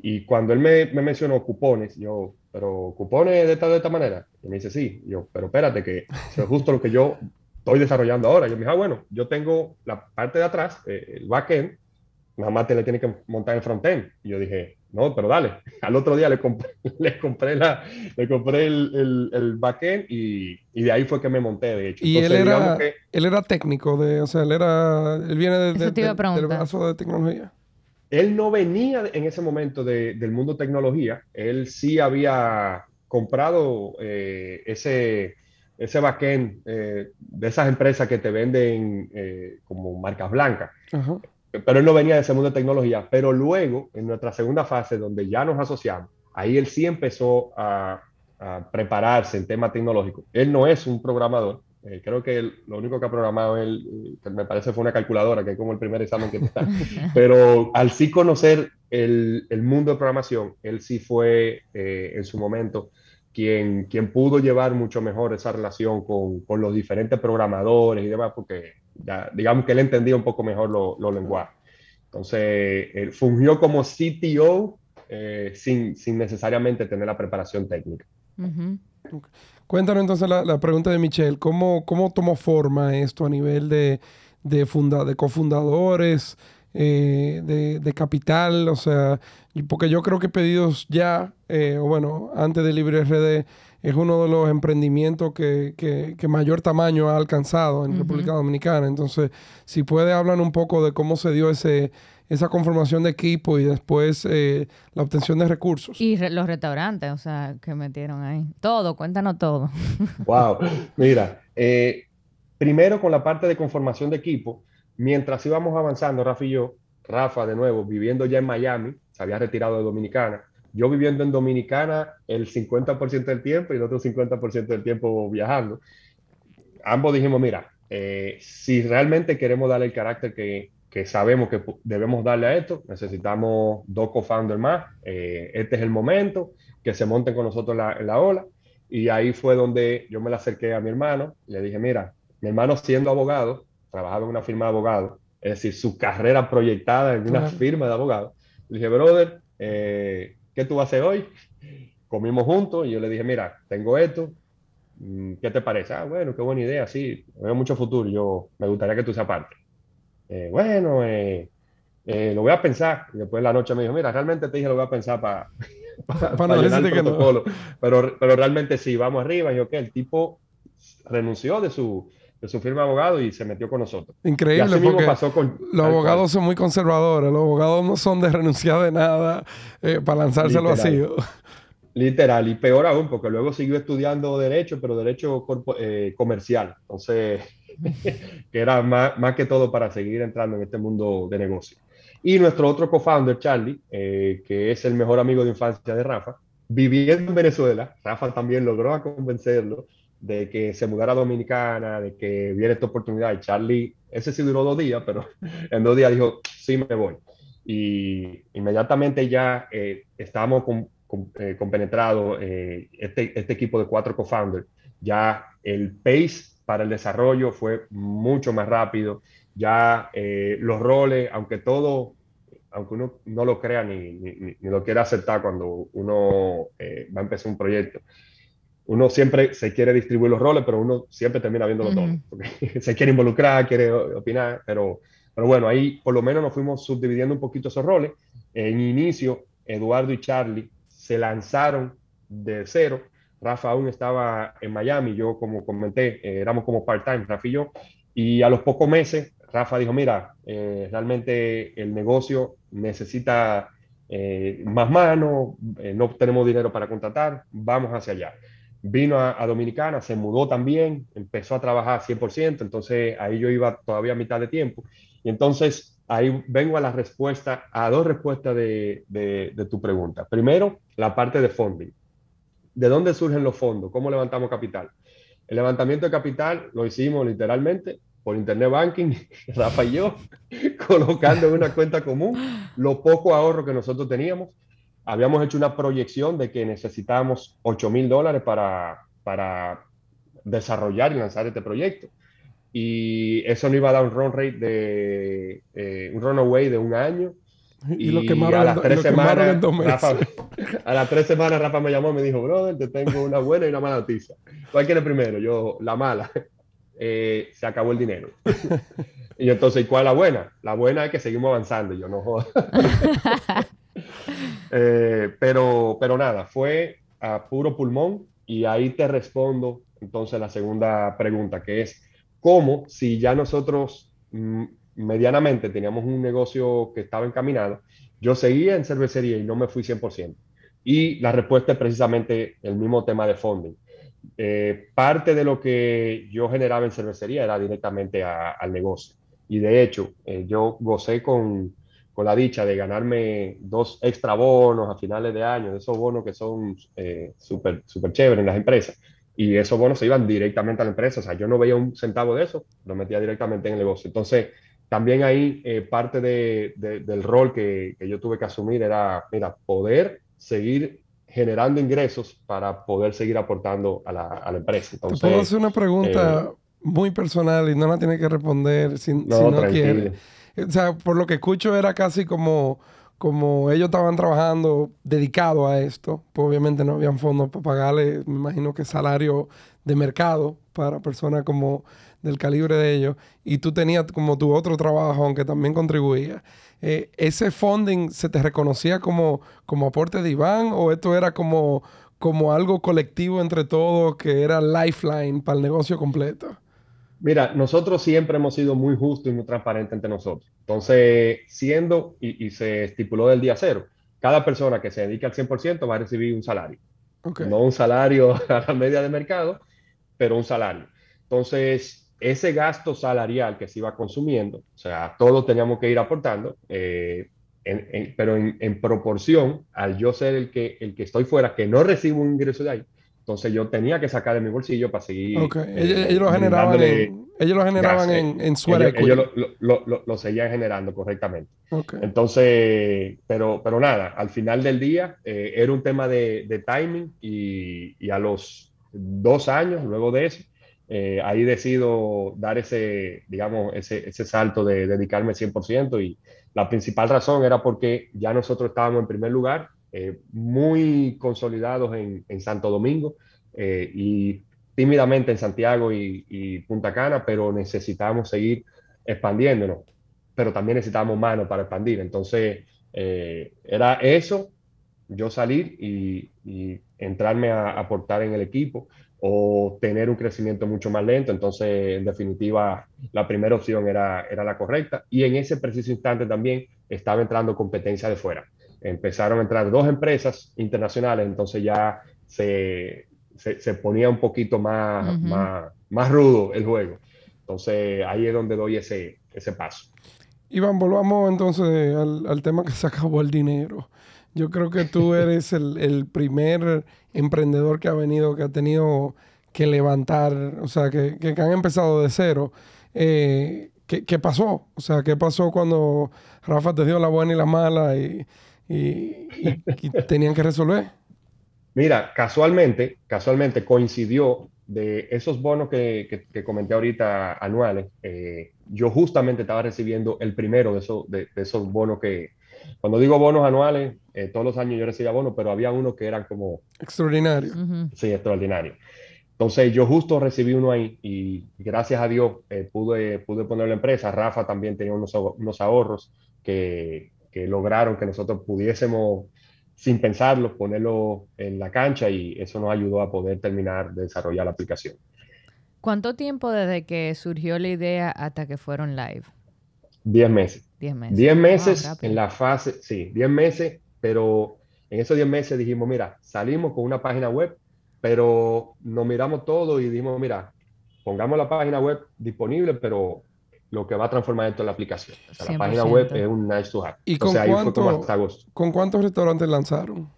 Y cuando él me, me, mencionó cupones, yo, pero cupones de esta, de esta manera, y me dice, sí, yo, pero espérate, que es justo lo que yo estoy desarrollando ahora. Yo me dije, ah, bueno, yo tengo la parte de atrás, eh, el backend, nada más te le tiene que montar el frontend. Y yo dije, no, pero dale. Al otro día le compré, le compré, la, le compré el, el, el backend y, y, de ahí fue que me monté, de hecho. Y él, era, él era técnico, de, o sea, él, era, él viene de, de, de del brazo de tecnología. Él no venía en ese momento del mundo tecnología. Él sí había comprado eh, ese, ese backend eh, de esas empresas que te venden eh, como marcas blancas. Pero él no venía de ese mundo de tecnología. Pero luego, en nuestra segunda fase, donde ya nos asociamos, ahí él sí empezó a, a prepararse en tema tecnológico. Él no es un programador. Eh, creo que él, lo único que ha programado él, que me parece, fue una calculadora, que es como el primer examen que está. Pero al sí conocer el, el mundo de programación, él sí fue en su momento quien, quien pudo llevar mucho mejor esa relación con, con los diferentes programadores y demás, porque ya, digamos que él entendía un poco mejor los lo lenguajes. Entonces, él fungió como CTO eh, sin, sin, necesariamente tener la preparación técnica. Uh -huh. Cuéntanos entonces la, la, pregunta de Michelle, ¿cómo, cómo tomó forma esto a nivel de, de, funda, de cofundadores? Eh, de, de, capital, o sea, porque yo creo que Pedidos Ya, eh, o bueno, antes de Libre RD, es uno de los emprendimientos que, que, que mayor tamaño ha alcanzado en uh -huh. República Dominicana. Entonces, si puede hablar un poco de cómo se dio ese, esa conformación de equipo y después eh, la obtención de recursos. Y re los restaurantes, o sea, que metieron ahí. Todo, cuéntanos todo. Wow, mira, eh, primero con la parte de conformación de equipo, mientras íbamos avanzando, Rafa y yo, Rafa de nuevo, viviendo ya en Miami, se había retirado de Dominicana, yo viviendo en Dominicana el 50% del tiempo y el otro 50% del tiempo viajando. Ambos dijimos, mira, eh, si realmente queremos darle el carácter que, que, sabemos que debemos darle a esto, necesitamos dos co-founders más, eh, este es el momento, que se monten con nosotros la, la ola. Y ahí fue donde yo me la acerqué a mi hermano, le dije, mira, mi hermano siendo abogado, trabajaba en una firma de abogados, es decir, su carrera proyectada en una firma de abogados. Le dije, brother, eh, ¿qué tú vas a hacer hoy? Comimos juntos y yo le dije, mira, tengo esto, mm, ¿qué te parece? Ah, bueno, qué buena idea, sí, veo mucho futuro, yo me gustaría que tú seas parte. Eh, bueno, eh, eh, lo voy a pensar. Y después de la noche me dijo, mira, realmente te dije lo voy a pensar para pa, pa, pa llenar el protocolo. No. pero, pero realmente sí, vamos arriba. Y yo, ¿qué? El tipo renunció de su, de su firma de abogado y se metió con nosotros. Increíble, porque pasó con, los abogados cual. son muy conservadores. Los abogados no son de renunciar de nada eh, para lanzarse al vacío. Literal, y peor aún, porque luego siguió estudiando Derecho, pero Derecho eh, comercial. Entonces, que era más, más, que todo para seguir entrando en este mundo de negocio. Y nuestro otro co-founder, Charlie, eh, que es el mejor amigo de infancia de Rafa, viviendo en Venezuela, Rafa también logró convencerlo de que se mudara a Dominicana, de que viera esta oportunidad. Y Charlie, ese sí duró dos días, pero en dos días dijo, sí, me voy. Y inmediatamente ya eh, estábamos con, con, eh, compenetrados, eh, este, este equipo de cuatro co-founders, ya el pace para el desarrollo fue mucho más rápido, ya eh, los roles, aunque todo, aunque uno no lo crea ni, ni, ni lo quiera aceptar cuando uno eh, va a empezar un proyecto, uno siempre se quiere distribuir los roles, pero uno siempre termina viéndolo uh -huh. Porque se quiere involucrar, quiere opinar, pero, pero bueno, ahí por lo menos nos fuimos subdividiendo un poquito esos roles. En inicio, Eduardo y Charlie se lanzaron de cero. Rafa aún estaba en Miami, yo como comenté, eh, éramos como part-time, Rafa y yo. Y a los pocos meses, Rafa dijo, mira, eh, realmente el negocio necesita eh, más manos, no tenemos dinero para contratar, vamos hacia allá vino a, a, Dominicana, se mudó también, empezó a trabajar 100%, entonces ahí yo iba todavía a mitad de tiempo. Y entonces ahí vengo a la respuesta, a dos respuestas de, de, de tu pregunta. Primero, la parte de funding. ¿De dónde surgen los fondos? ¿Cómo levantamos capital? El levantamiento de capital lo hicimos literalmente por internet banking, Rafa y yo, colocando en una cuenta común lo poco ahorro que nosotros teníamos. Habíamos hecho una proyección de que necesitábamos 8 mil dólares para, para desarrollar y lanzar este proyecto. Y eso no iba a dar un run rate de eh, un runaway de un año. Y, lo quemaron, a las tres semanas, Rafa, a las tres semanas Rafa me llamó y me dijo, brother, te tengo una buena y una mala noticia. ¿Cuál quiere primero? Yo, la mala. Eh, se acabó el dinero. y entonces, ¿cuál es la buena? La buena es que seguimos avanzando. Yo no jodo. Eh, pero, pero nada, fue a puro pulmón y ahí te respondo entonces la segunda pregunta, que es, ¿cómo si ya nosotros mm, medianamente teníamos un negocio que estaba encaminado, yo seguía en cervecería y no me fui 100%? Y la respuesta es precisamente el mismo tema de funding. Eh, parte de lo que yo generaba en cervecería era directamente al negocio. Y de hecho, eh, yo gocé con, con, la dicha de ganarme dos extra bonos a finales de año, esos bonos que son eh, súper super chéveres en las empresas y esos bonos se iban directamente a la empresa. O sea, yo no veía un centavo de eso, lo metía directamente en el negocio. Entonces, también ahí eh, parte de, del rol que, que, yo tuve que asumir era, mira, poder seguir generando ingresos para poder seguir aportando a la, a la empresa. Entonces, puedo hacer una pregunta eh, muy personal y no la tiene que responder si no, si no quiere. O sea, por lo que escucho era casi como como ellos estaban trabajando dedicado a esto, pues obviamente no habían fondos para pagarle, me imagino que salario de mercado para personas como del calibre de ellos, y tú tenías como tu otro trabajo, aunque también contribuía. Eh, ¿Ese funding se te reconocía como, como aporte de Iván o esto era como, como algo colectivo entre todos que era lifeline para el negocio completo? Mira, nosotros siempre hemos sido muy justos y muy transparentes entre nosotros. Entonces, siendo, y, se estipuló del día cero, cada persona que se dedique al 100% va a recibir un salario. No un salario a la media de mercado, pero un salario. Entonces, ese gasto salarial que se iba consumiendo, o sea, todos teníamos que ir aportando, eh, pero en, proporción al yo ser el que, el que estoy fuera, que no recibo un ingreso de ahí, entonces yo tenía que sacar de mi bolsillo para seguir. Eh, ellos, lo generaban, en, ellos lo generaban en, en Ellos, lo, seguían generando correctamente. Entonces, pero, pero nada, al final del día eh, era un tema de, timing y, a los dos años, luego de eso, eh, ahí decido dar ese, digamos, ese, ese salto de dedicarme 100% y la principal razón era porque ya nosotros estábamos en primer lugar eh, muy consolidados en, Santo Domingo eh, y tímidamente en Santiago y, Punta Cana, pero necesitamos seguir expandiéndonos, pero también necesitamos manos para expandir. Entonces, eh, era eso, yo salir y, entrarme a aportar en el equipo o tener un crecimiento mucho más lento. Entonces, en definitiva, la primera opción era, era la correcta. Y en ese preciso instante también estaba entrando competencia de fuera empezaron a entrar dos empresas internacionales, entonces ya se, se, ponía un poquito más, más, más, rudo el juego. Entonces ahí es donde doy ese, ese paso. Iván, volvamos entonces al, al, tema que se acabó el dinero. Yo creo que tú eres el, el, primer emprendedor que ha venido, que ha tenido que levantar, o sea, que, que han empezado de cero. Eh, ¿qué, ¿qué, pasó? O sea, ¿qué pasó cuando Rafa te dio la buena y la mala? Y, y, tenían que resolver. Mira, casualmente, casualmente coincidió de esos bonos que, que, comenté ahorita anuales. Eh, yo justamente estaba recibiendo el primero de, esos, de, esos bonos que, cuando digo bonos anuales, eh, todos los años yo recibía bonos, pero había unos que eran como... Extraordinarios. Sí, extraordinarios. Entonces yo justo recibí uno ahí y gracias a Dios eh, pude, pude poner la empresa. Rafa también tenía unos, unos ahorros que, que lograron que nosotros pudiésemos, sin pensarlo, ponerlo en la cancha y eso nos ayudó a poder terminar de desarrollar la aplicación. ¿Cuánto tiempo desde que surgió la idea hasta que fueron live? Diez meses. Diez meses. Diez meses en la fase, sí, diez meses, pero en esos diez meses dijimos, mira, salimos con una página web, pero nos miramos todo y dijimos, mira, pongamos la página web disponible, pero lo que va a transformar esto en la aplicación. la página web es un nice to have. ¿Y con, cuántos restaurantes lanzaron?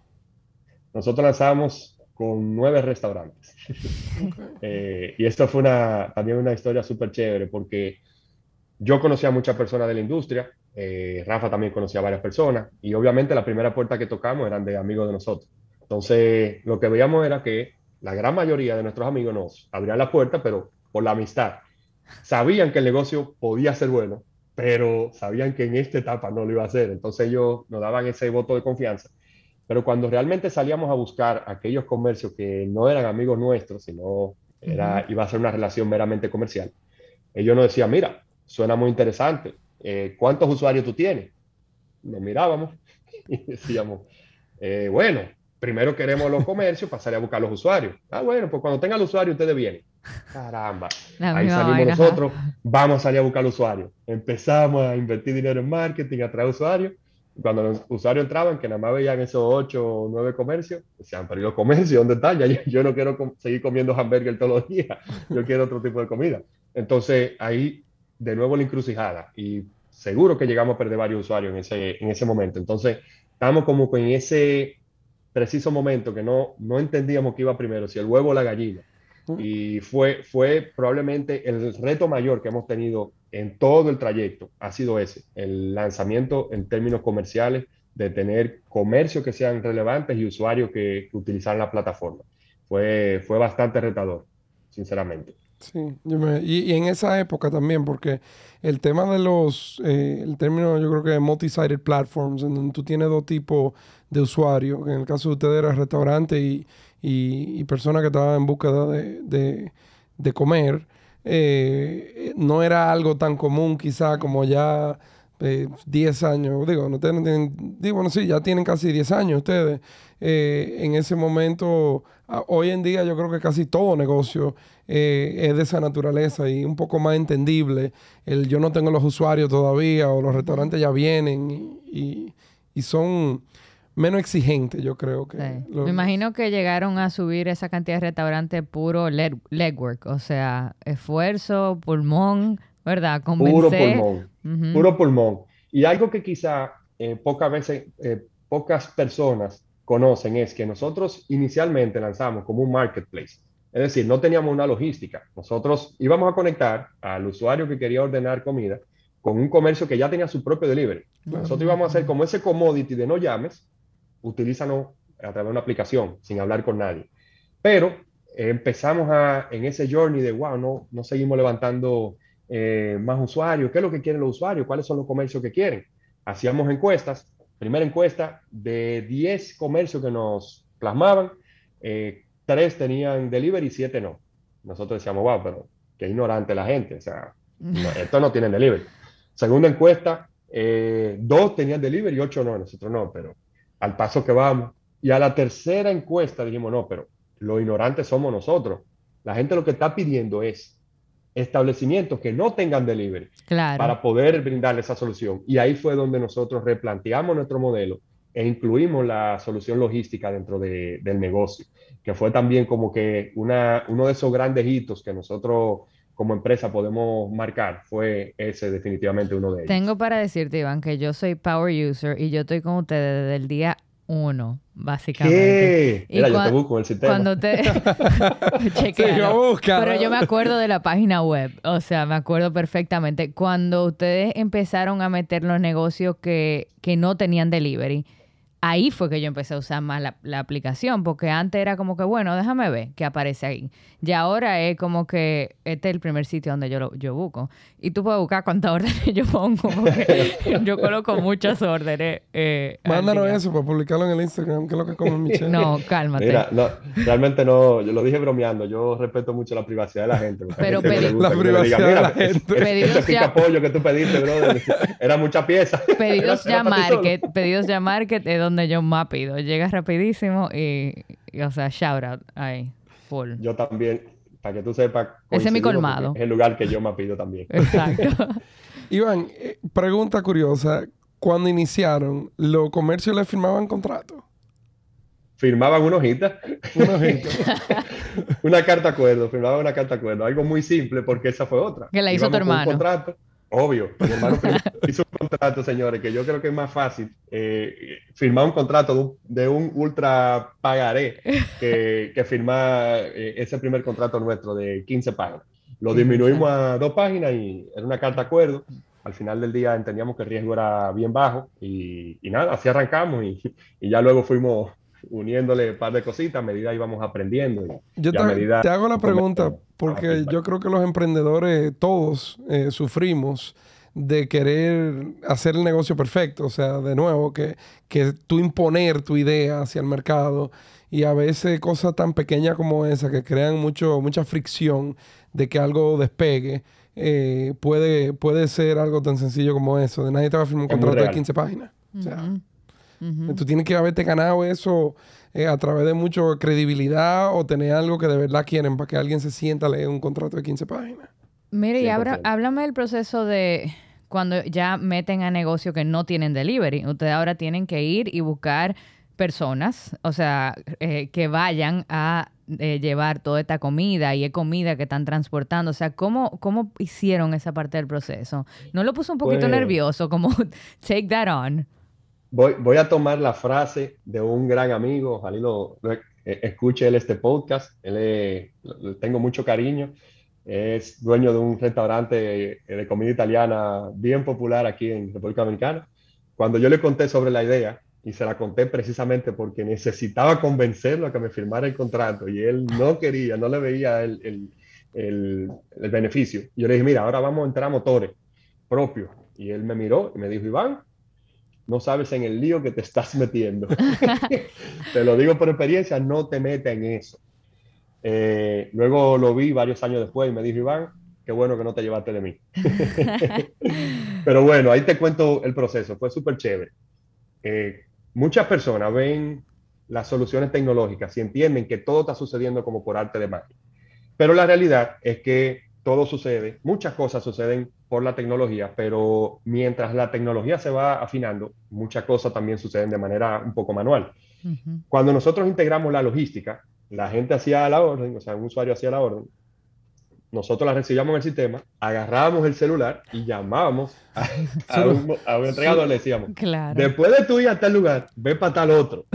Nosotros lanzamos con nueve restaurantes. Eh, y esto fue una, también una historia súper chévere porque yo conocía a muchas personas de la industria, eh, Rafa también conocía a varias personas y obviamente la primera puerta que tocamos eran de amigos de nosotros. Entonces, lo que veíamos era que la gran mayoría de nuestros amigos nos abrían la puerta, pero por la amistad. Sabían que el negocio podía ser bueno, pero sabían que en esta etapa no lo iba a hacer. Entonces ellos nos daban ese voto de confianza. Pero cuando realmente salíamos a buscar aquellos comercios que no eran amigos nuestros, sino era, iba a ser una relación meramente comercial, ellos nos decían, mira, suena muy interesante, eh, ¿cuántos usuarios tú tienes? Nos mirábamos y decíamos, eh, bueno, primero queremos los comercios, pasaré a buscar los usuarios. Ah, bueno, pues cuando tenga el usuario, ustedes vienen. Caramba. Ahí salimos nosotros, vamos a salir a buscar al usuario. Empezamos a invertir dinero en marketing, a traer usuarios. Cuando los usuarios entraban, que nada más veían esos ocho o nueve comercios, decían, pero los comercios, ¿dónde están? Ya, yo no quiero seguir comiendo hamburger todos los días, yo quiero otro tipo de comida. Entonces, ahí de nuevo la encrucijada y seguro que llegamos a perder varios usuarios en ese, en ese momento. Entonces, estamos como en ese preciso momento que no, no entendíamos qué iba primero, si el huevo o la gallina. Y fue, fue probablemente el reto mayor que hemos tenido en todo el trayecto, ha sido ese, el lanzamiento en términos comerciales de tener comercios que sean relevantes y usuarios que, que utilizaran la plataforma. Fue, fue bastante retador, sinceramente. Sí, y, en esa época también, porque el tema de los, eh, el término yo creo que multi-sided platforms, en donde tú tienes dos tipos de usuarios, en el caso de ustedes era restaurante y, y, personas que estaban en búsqueda de, de, comer, eh, no era algo tan común quizá como ya 10 eh, años, digo, no tienen, digo, bueno, sí, ya tienen casi 10 años ustedes. Eh, en ese momento, hoy en día yo creo que casi todo negocio es de esa naturaleza y un poco más entendible. El yo no tengo los usuarios todavía o los restaurantes ya vienen y, y son menos exigente, yo creo que. Me imagino que llegaron a subir esa cantidad de restaurantes puro legwork, o sea, esfuerzo, pulmón, ¿verdad? Puro pulmón, puro pulmón. Y algo que quizá eh, pocas veces, eh, pocas personas conocen es que nosotros inicialmente lanzamos como un marketplace. Es decir, no teníamos una logística. Nosotros íbamos a conectar al usuario que quería ordenar comida con un comercio que ya tenía su propio delivery. Nosotros íbamos a hacer como ese commodity de no llames, utilízalo a través de una aplicación, sin hablar con nadie. Pero eh, empezamos a, en ese journey de, wow, no, no seguimos levantando eh, más usuarios, ¿qué es lo que quieren los usuarios? ¿Cuáles son los comercios que quieren? Hacíamos encuestas, primera encuesta, de 10 comercios que nos plasmaban, eh, 3 tenían delivery y 7 no. Nosotros decíamos, wow, pero qué ignorante la gente, o sea, esto no tienen delivery. Segunda encuesta, eh, dos tenían delivery y 8 no, nosotros no, pero al paso que vamos. Y a la tercera encuesta dijimos, no, pero los ignorantes somos nosotros. La gente lo que está pidiendo es establecimientos que no tengan delivery para poder brindarle esa solución. Y ahí fue donde nosotros replanteamos nuestro modelo e incluimos la solución logística dentro de, del negocio, que fue también como que una, uno de esos grandes hitos que nosotros como empresa podemos marcar fue ese definitivamente uno de ellos. Tengo para decirte, Iván, que yo soy Power User y yo estoy con ustedes desde el día uno, básicamente. ¿Qué? Mira, yo te busco el sistema. Cuando te... Pero yo me acuerdo de la página web, o sea, me acuerdo perfectamente. Cuando ustedes empezaron a meter los negocios que, que no tenían delivery, ahí fue que yo empecé a usar más la, aplicación, porque antes era como que, bueno, déjame ver qué aparece ahí. Y ahora es como que este es el primer sitio donde yo, lo, yo busco. Y tú puedes buscar cuántas órdenes yo pongo, porque yo coloco muchas órdenes. Eh, Mándanos eso para publicarlo en el Instagram, que es lo que come Michelle. No, cálmate. Mira, no, realmente no, yo lo dije bromeando, yo respeto mucho la privacidad de la gente. Pero la privacidad de la gente. Pedidos ya... apoyo que tú pediste, brother, era mucha pieza. Pedidos ya market, pedidos ya market es donde donde yo más pido. Llega rapidísimo y, o sea, shout out ahí, full. Yo también, para que tú sepas. Ese es mi colmado. Es el lugar que yo más pido también. Exacto. Iván, eh, pregunta curiosa. Cuando iniciaron, ¿los comercios le firmaban contrato? Firmaban una hojita. Una hojita. una carta acuerdo, firmaban una carta acuerdo. Algo muy simple porque esa fue otra. Que la hizo tu hermano. Un contrato. Obvio, mi hermano hizo un contrato, señores, que yo creo que es más fácil eh, firmar un contrato de un, ultra pagaré que, que firmar eh, ese primer contrato nuestro de 15 páginas. Lo disminuimos a dos páginas y era una carta de acuerdo. Al final del día entendíamos que el riesgo era bien bajo y, nada, así arrancamos y, y ya luego fuimos uniéndole un par de cositas a medida íbamos aprendiendo. yo te, te, hago la pregunta porque yo creo que los emprendedores todos eh, sufrimos de querer hacer el negocio perfecto, o sea, de nuevo, que, que tú imponer tu idea hacia el mercado y a veces cosas tan pequeñas como esa que crean mucho, mucha fricción de que algo despegue, eh, puede, puede ser algo tan sencillo como eso, de nadie te va a firmar un contrato de 15 páginas. O sea, Tú tienes que haberte ganado eso eh, a través de mucha credibilidad o tener algo que de verdad quieren para que alguien se sienta a leer un contrato de 15 páginas. Mire, y háblame del proceso de cuando ya meten a negocio que no tienen delivery. Ustedes ahora tienen que ir y buscar personas, o sea, eh, que vayan a eh, llevar toda esta comida y es comida que están transportando. O sea, ¿cómo, ¿cómo hicieron esa parte del proceso? ¿No lo puso un poquito pues nervioso como take that on? Voy, a tomar la frase de un gran amigo, ojalá lo, eh, escuche él este podcast, él tengo mucho cariño, es dueño de un restaurante de comida italiana bien popular aquí en República Dominicana. Cuando yo le conté sobre la idea, y se la conté precisamente porque necesitaba convencerlo a que me firmara el contrato y él no quería, no le veía el, el, el beneficio. Yo le dije, mira, ahora vamos a entrar a motores propios. Y él me miró y me dijo, Iván, no sabes en el lío que te estás metiendo. te lo digo por experiencia, no te metas en eso. Eh, luego lo vi varios años después y me dijo, Iván, qué bueno que no te llevaste de mí. Pero bueno, ahí te cuento el proceso, fue súper chévere. Eh, muchas personas ven las soluciones tecnológicas y entienden que todo está sucediendo como por arte de magia. Pero la realidad es que todo sucede, muchas cosas suceden por la tecnología, pero mientras la tecnología se va afinando, muchas cosas también suceden de manera un poco manual. Cuando nosotros integramos la logística, la gente hacía la orden, o sea, un usuario hacía la orden, nosotros la recibíamos en el sistema, agarrábamos el celular y llamábamos a, un, entregado le decíamos, después de tu ir a tal lugar, ve para tal otro.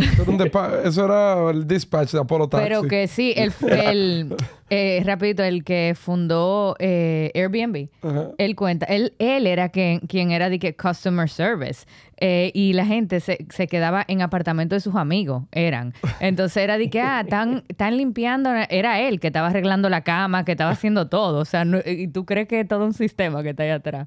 Eso era el dispatch de Apolo Taxi. Pero que sí, el, el eh, rapidito, el que fundó eh, Airbnb, él cuenta, él, él era quien, quien era de que customer service. Eh, y la gente se, se, quedaba en apartamento de sus amigos, eran. Entonces era de que, ah, están, están limpiando, era él que estaba arreglando la cama, que estaba haciendo todo. O sea, y tú crees que es todo un sistema que está ahí atrás.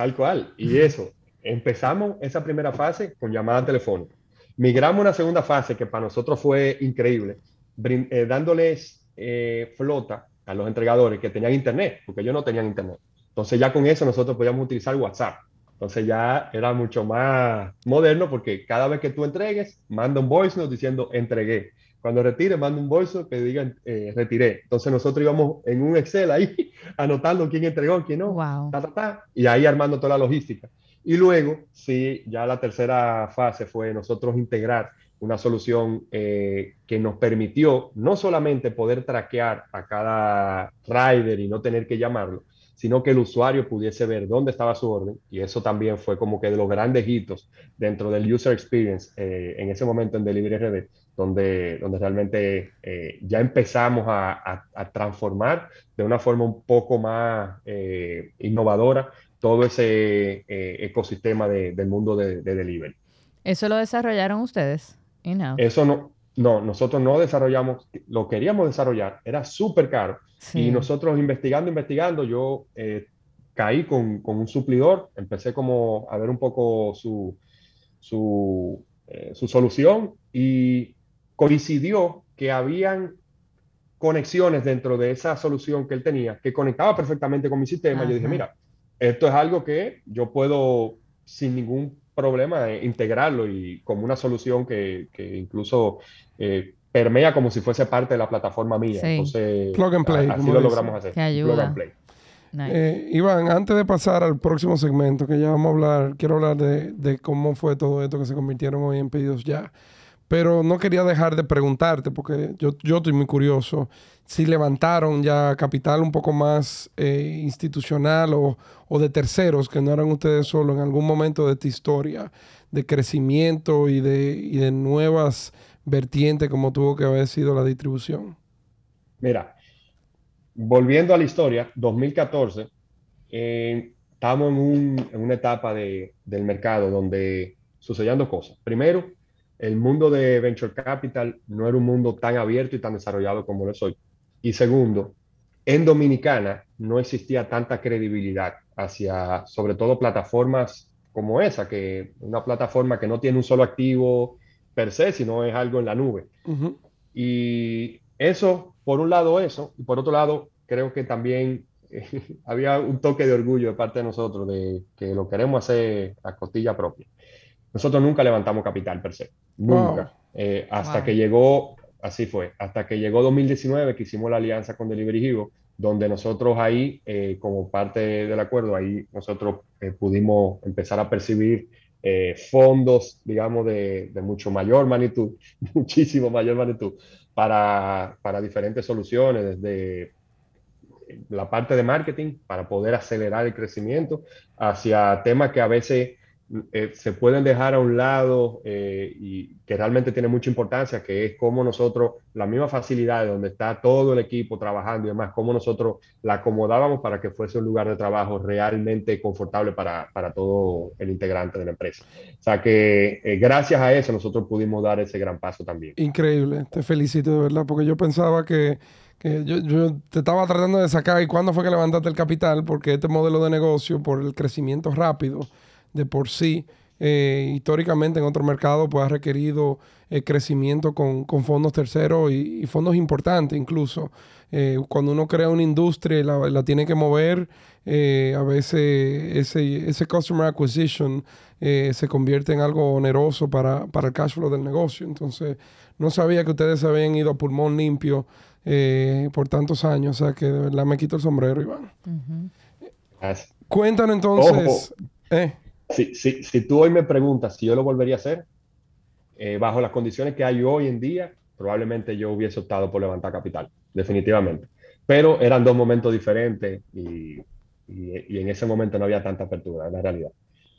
Tal cual. Y eso, empezamos esa primera fase con llamada telefónica. Migramos a una segunda fase que para nosotros fue increíble, eh, dándoles eh, flota a los entregadores que tenían internet, porque ellos no tenían internet. Entonces ya con eso nosotros podíamos utilizar WhatsApp. Entonces ya era mucho más moderno porque cada vez que tú entregues, manda un voice note diciendo entregué. Cuando retire, manda un bolso que diga eh, retiré. Entonces nosotros íbamos en un Excel ahí anotando quién entregó, quién no, y ahí armando toda la logística. Y luego, sí, ya la tercera fase fue nosotros integrar una solución eh, que nos permitió no solamente poder traquear a cada rider y no tener que llamarlo, sino que el usuario pudiese ver dónde estaba su orden. Y eso también fue como que de los grandes hitos dentro del user experience eh, en ese momento en Delivery RD, donde, donde realmente eh, ya empezamos a, transformar de una forma un poco más eh, innovadora todo ese ecosistema del mundo de, delivery. ¿Eso lo desarrollaron ustedes? Eso no, no, nosotros no desarrollamos, lo queríamos desarrollar, era súper caro y nosotros investigando, investigando, yo eh, caí con, con, un suplidor, empecé como a ver un poco su, su, eh, su solución y coincidió que habían conexiones dentro de esa solución que él tenía que conectaba perfectamente con mi sistema. Yo dije, mira, esto es algo que yo puedo sin ningún problema eh, integrarlo y como una solución que, que incluso permea como si fuese parte de la plataforma mía. Entonces, plug and play. Así lo logramos hacer. Plug and play. Eh, Iván, antes de pasar al próximo segmento, que ya vamos a hablar, quiero hablar de, de, cómo fue todo esto que se convirtieron hoy en pedidos ya. Pero no quería dejar de preguntarte, porque yo, yo estoy muy curioso, si levantaron ya capital un poco más eh, institucional o, o, de terceros, que no eran ustedes solo en algún momento de esta historia de crecimiento y de, y de nuevas vertientes como tuvo que haber sido la distribución. Mira, volviendo a la historia, 2014, eh, estamos en, en, una etapa de, del mercado donde sucedían dos cosas. Primero, el mundo de venture capital no era un mundo tan abierto y tan desarrollado como lo es hoy. Y segundo, en Dominicana no existía tanta credibilidad hacia, sobre todo, plataformas como esa, que una plataforma que no tiene un solo activo per se, sino es algo en la nube. Y eso, por un lado eso, y por otro lado, creo que también había un toque de orgullo de parte de nosotros de que lo queremos hacer a costilla propia. Nosotros nunca levantamos capital per se, nunca. Eh, hasta que llegó, así fue, hasta que llegó 2019 que hicimos la alianza con Delivery Hero, donde nosotros ahí, eh, como parte del acuerdo, ahí nosotros eh, pudimos empezar a percibir fondos, digamos, de, de, mucho mayor magnitud, muchísimo mayor magnitud, para, para diferentes soluciones, desde la parte de marketing, para poder acelerar el crecimiento, hacia temas que a veces eh, se pueden dejar a un lado eh, y que realmente tiene mucha importancia, que es cómo nosotros, la misma facilidad de donde está todo el equipo trabajando y demás, cómo nosotros la acomodábamos para que fuese un lugar de trabajo realmente confortable para, para todo el integrante de la empresa. O sea que eh, gracias a eso nosotros pudimos dar ese gran paso también. Increíble, te felicito de verdad, porque yo pensaba que, que yo, yo, te estaba tratando de sacar y cuándo fue que levantaste el capital, porque este modelo de negocio, por el crecimiento rápido, de por sí, eh, históricamente en otro mercado, pues ha requerido eh, crecimiento con, con, fondos terceros y, y, fondos importantes incluso. Eh, cuando uno crea una industria y la, la tiene que mover, eh, a veces ese, ese customer acquisition eh, se convierte en algo oneroso para, para, el cash flow del negocio. Entonces, no sabía que ustedes se habían ido a pulmón limpio por tantos años. O sea, que de verdad me quito el sombrero, Iván. Uh -huh. Cuéntanos entonces... Si, si, si, tú hoy me preguntas si yo lo volvería a hacer, eh, bajo las condiciones que hay hoy en día, probablemente yo hubiese optado por levantar capital, definitivamente. Pero eran dos momentos diferentes y, y, y en ese momento no había tanta apertura, en la realidad.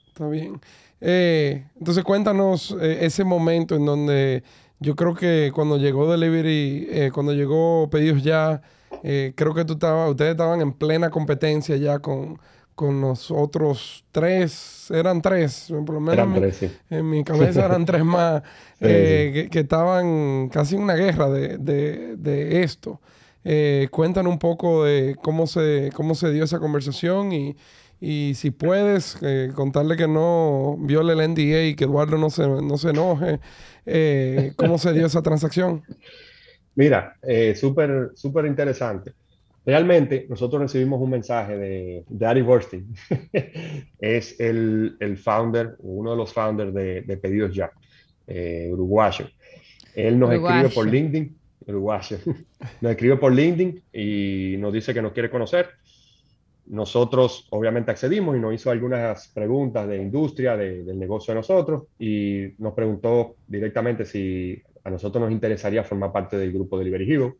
Está bien. Eh, entonces cuéntanos eh, ese momento en donde yo creo que cuando llegó Delivery, eh, cuando llegó Pedidos Ya, eh, creo que tú estaba, ustedes estaban en plena competencia ya con con los otros tres, eran tres, por lo menos eran en, tres, sí. en, mi cabeza eran tres más, sí, eh, sí. Que, que, estaban casi en una guerra de, de, de esto. Eh, cuéntanos un poco de cómo se, cómo se dio esa conversación y, y si puedes, eh, contarle que no viole el NDA y que Eduardo no se, no se enoje, eh, cómo se dio esa transacción. Mira, eh, súper, súper interesante. Realmente, nosotros recibimos un mensaje de, de Ari Borstein. es el, el, founder, uno de los founders de, de Pedidos Ya, eh, uruguayo. Él nos uruguayo. escribe por LinkedIn, uruguayo. nos escribe por LinkedIn y nos dice que nos quiere conocer. Nosotros, obviamente, accedimos y nos hizo algunas preguntas de industria, de, del negocio de nosotros, y nos preguntó directamente si a nosotros nos interesaría formar parte del grupo de Delivery Hero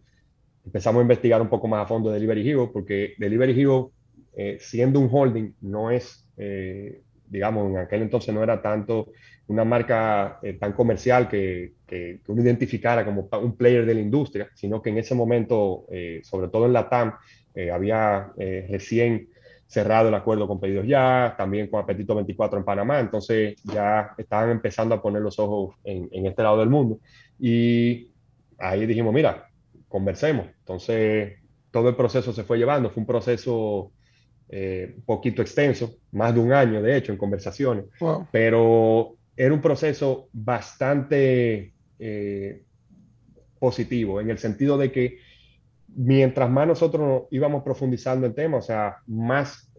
empezamos a investigar un poco más a fondo de Delivery Hero, porque Delivery Hero, eh, siendo un holding, no es, eh, digamos, en aquel entonces no era tanto una marca eh, tan comercial que, que, que, uno identificara como un player de la industria, sino que en ese momento, eh, sobre todo en la TAM, eh, había recién cerrado el acuerdo con Pedidos Ya, también con Apetito 24 en Panamá, entonces ya estaban empezando a poner los ojos en, en este lado del mundo. Y ahí dijimos, mira, conversemos. Entonces, todo el proceso se fue llevando, fue un proceso eh, un poquito extenso, más de un año, de hecho, en conversaciones, wow. pero era un proceso bastante eh, positivo, en el sentido de que mientras más nosotros íbamos profundizando en temas, o sea, más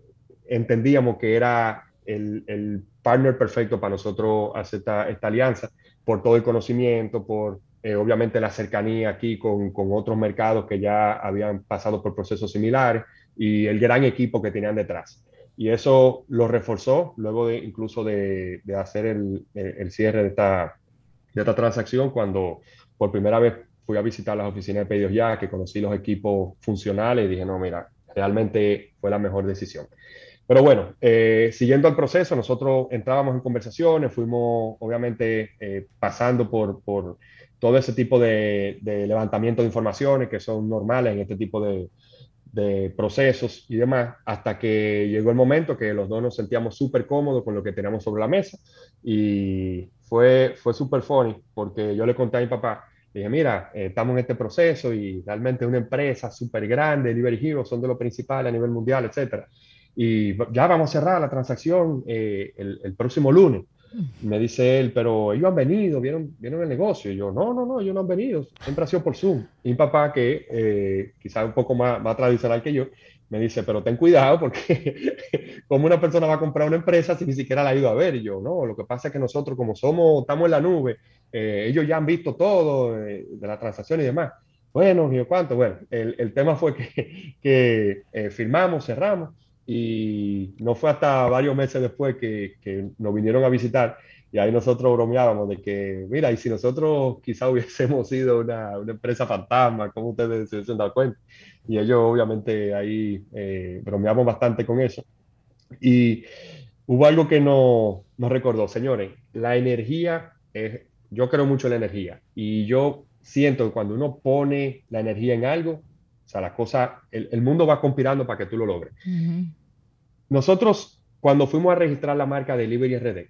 entendíamos que era el, el partner perfecto para nosotros hacer esta, esta alianza, por todo el conocimiento, por eh, obviamente la cercanía aquí con, con, otros mercados que ya habían pasado por procesos similares y el gran equipo que tenían detrás. Y eso lo reforzó luego de incluso de, de hacer el, el, cierre de esta, esta transacción cuando por primera vez fui a visitar las oficinas de Pedidos Ya, que conocí los equipos funcionales y dije, no, mira, realmente fue la mejor decisión. Pero bueno, eh, siguiendo el proceso, nosotros entrábamos en conversaciones, fuimos obviamente eh, pasando por, todo ese tipo de, levantamiento de informaciones que son normales en este tipo de, de, procesos y demás, hasta que llegó el momento que los dos nos sentíamos súper cómodos con lo que teníamos sobre la mesa y fue, fue súper funny porque yo le conté a mi papá, dije, mira, eh, estamos en este proceso y realmente una empresa súper grande, Delivery Hero, son de los principales a nivel mundial, etcétera. Y ya vamos a cerrar la transacción eh, el, el próximo lunes. Me dice él, pero ellos han venido, vieron, vieron el negocio. Yo, no, no, no, ellos no han venido, siempre ha sido por Zoom. Y mi papá, que eh, quizás un poco más, más tradicional que yo, me dice, pero ten cuidado porque como una persona va a comprar una empresa si ni siquiera la ha ido a ver. Y yo, no, lo que pasa es que nosotros como somos, estamos en la nube, eh, ellos ya han visto todo eh, de la transacción y demás. Bueno, yo cuánto, bueno, el, el tema fue que, que eh, firmamos, cerramos y no fue hasta varios meses después que, que, nos vinieron a visitar y ahí nosotros bromeábamos de que, mira, y si nosotros quizá hubiésemos sido una, una empresa fantasma, ¿cómo ustedes se hubiesen dado cuenta? Y ellos obviamente ahí eh, bromeamos bastante con eso. Y hubo algo que nos no recordó, señores, la energía, es, yo creo mucho en la energía y yo siento que cuando uno pone la energía en algo, sea, la cosa, el, el, mundo va conspirando para que tú lo logres. Uh -huh. Nosotros, cuando fuimos a registrar la marca Delivery RD,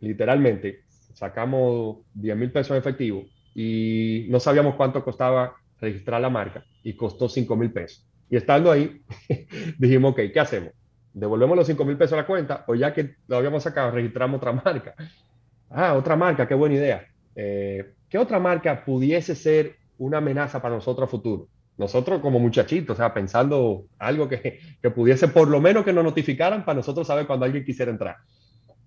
literalmente sacamos 10 mil pesos en efectivo y no sabíamos cuánto costaba registrar la marca y costó 5 mil pesos. Y estando ahí, dijimos, ok, ¿qué hacemos? ¿Devolvemos los 5 mil pesos a la cuenta o ya que lo habíamos sacado, registramos otra marca? Ah, otra marca, qué buena idea. Eh, ¿Qué otra marca pudiese ser una amenaza para nosotros a futuro? Nosotros como muchachitos, o sea, pensando algo que, que, pudiese por lo menos que nos notificaran para nosotros saber cuando alguien quisiera entrar.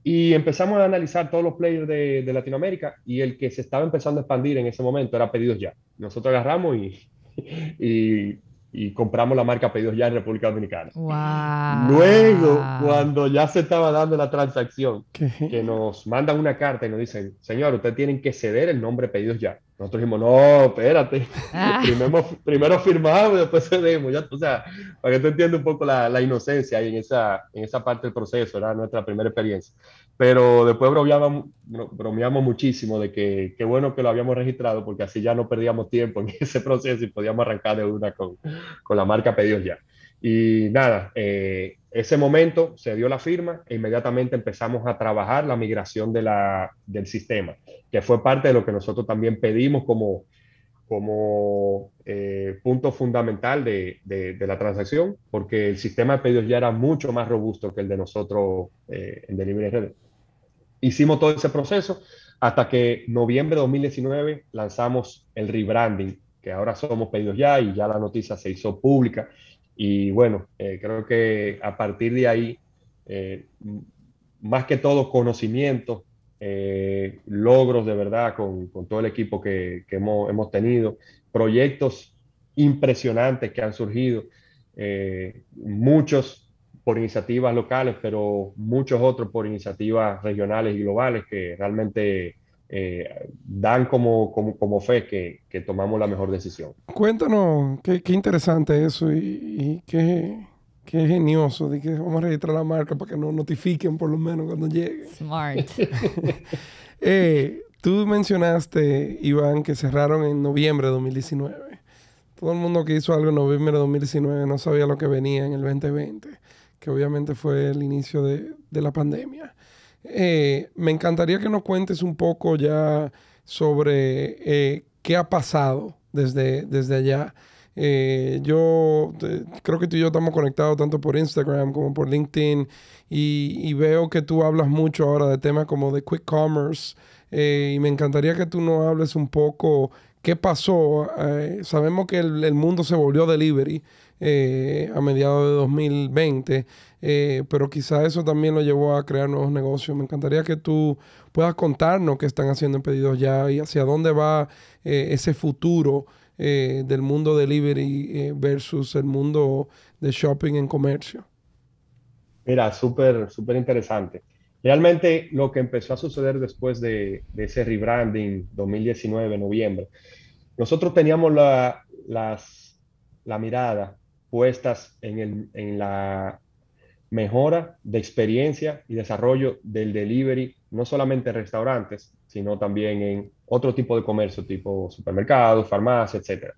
Y empezamos a analizar todos los players de, de, Latinoamérica y el que se estaba empezando a expandir en ese momento era Pedidos Ya. Nosotros agarramos y, y, y compramos la marca Pedidos Ya en República Dominicana. Wow. Luego, cuando ya se estaba dando la transacción, ¿Qué? que nos mandan una carta y nos dicen, señor, ustedes tienen que ceder el nombre Pedidos Ya. Nosotros dijimos, no, espérate, ah. primero, primero, firmamos y después cedemos. Ya, o sea, para que tú entiendas un poco la, la, inocencia ahí en esa, en esa parte del proceso, era nuestra primera experiencia. Pero después bromeábamos, bromeamos muchísimo de que qué bueno que lo habíamos registrado porque así ya no perdíamos tiempo en ese proceso y podíamos arrancar de una con, con la marca Pedidos Ya. Y nada, eh, ese momento se dio la firma e inmediatamente empezamos a trabajar la migración de la, del sistema, que fue parte de lo que nosotros también pedimos como, como eh, punto fundamental de, de, de, la transacción, porque el sistema de pedidos ya era mucho más robusto que el de nosotros eh, en Delivery RD. Hicimos todo ese proceso hasta que noviembre de 2019 lanzamos el rebranding, que ahora somos pedidos ya y ya la noticia se hizo pública y bueno, eh, creo que a partir de ahí, eh, más que todo conocimiento, eh, logros de verdad con, con, todo el equipo que, que hemos, hemos, tenido, proyectos impresionantes que han surgido, muchos por iniciativas locales, pero muchos otros por iniciativas regionales y globales que realmente eh, dan como, como, como fe que, que, tomamos la mejor decisión. Cuéntanos, qué, qué interesante eso y, y qué, qué, genioso de que vamos a registrar la marca para que nos notifiquen por lo menos cuando llegue. Smart. eh, tú mencionaste, Iván, que cerraron en noviembre de 2019. Todo el mundo que hizo algo en noviembre de 2019 no sabía lo que venía en el 2020, que obviamente fue el inicio de, de la pandemia. Eh, me encantaría que nos cuentes un poco ya sobre eh, qué ha pasado desde, desde allá. Eh, yo creo que tú y yo estamos conectados tanto por Instagram como por LinkedIn y, veo que tú hablas mucho ahora de temas como de quick commerce y me encantaría que tú nos hables un poco qué pasó. sabemos que el, mundo se volvió delivery. A mediados de 2020, eh, pero quizá eso también lo llevó a crear nuevos negocios. Me encantaría que tú puedas contarnos qué están haciendo en pedidos ya y hacia dónde va eh, ese futuro eh, del mundo delivery versus el mundo de shopping en comercio. Mira, súper, súper interesante. Realmente lo que empezó a suceder después de, ese rebranding 2019, noviembre, nosotros teníamos la, las, la mirada puestas en, el, en la mejora de experiencia y desarrollo del delivery, no solamente en restaurantes, sino también en otro tipo de comercio, tipo supermercados, farmacias, etc.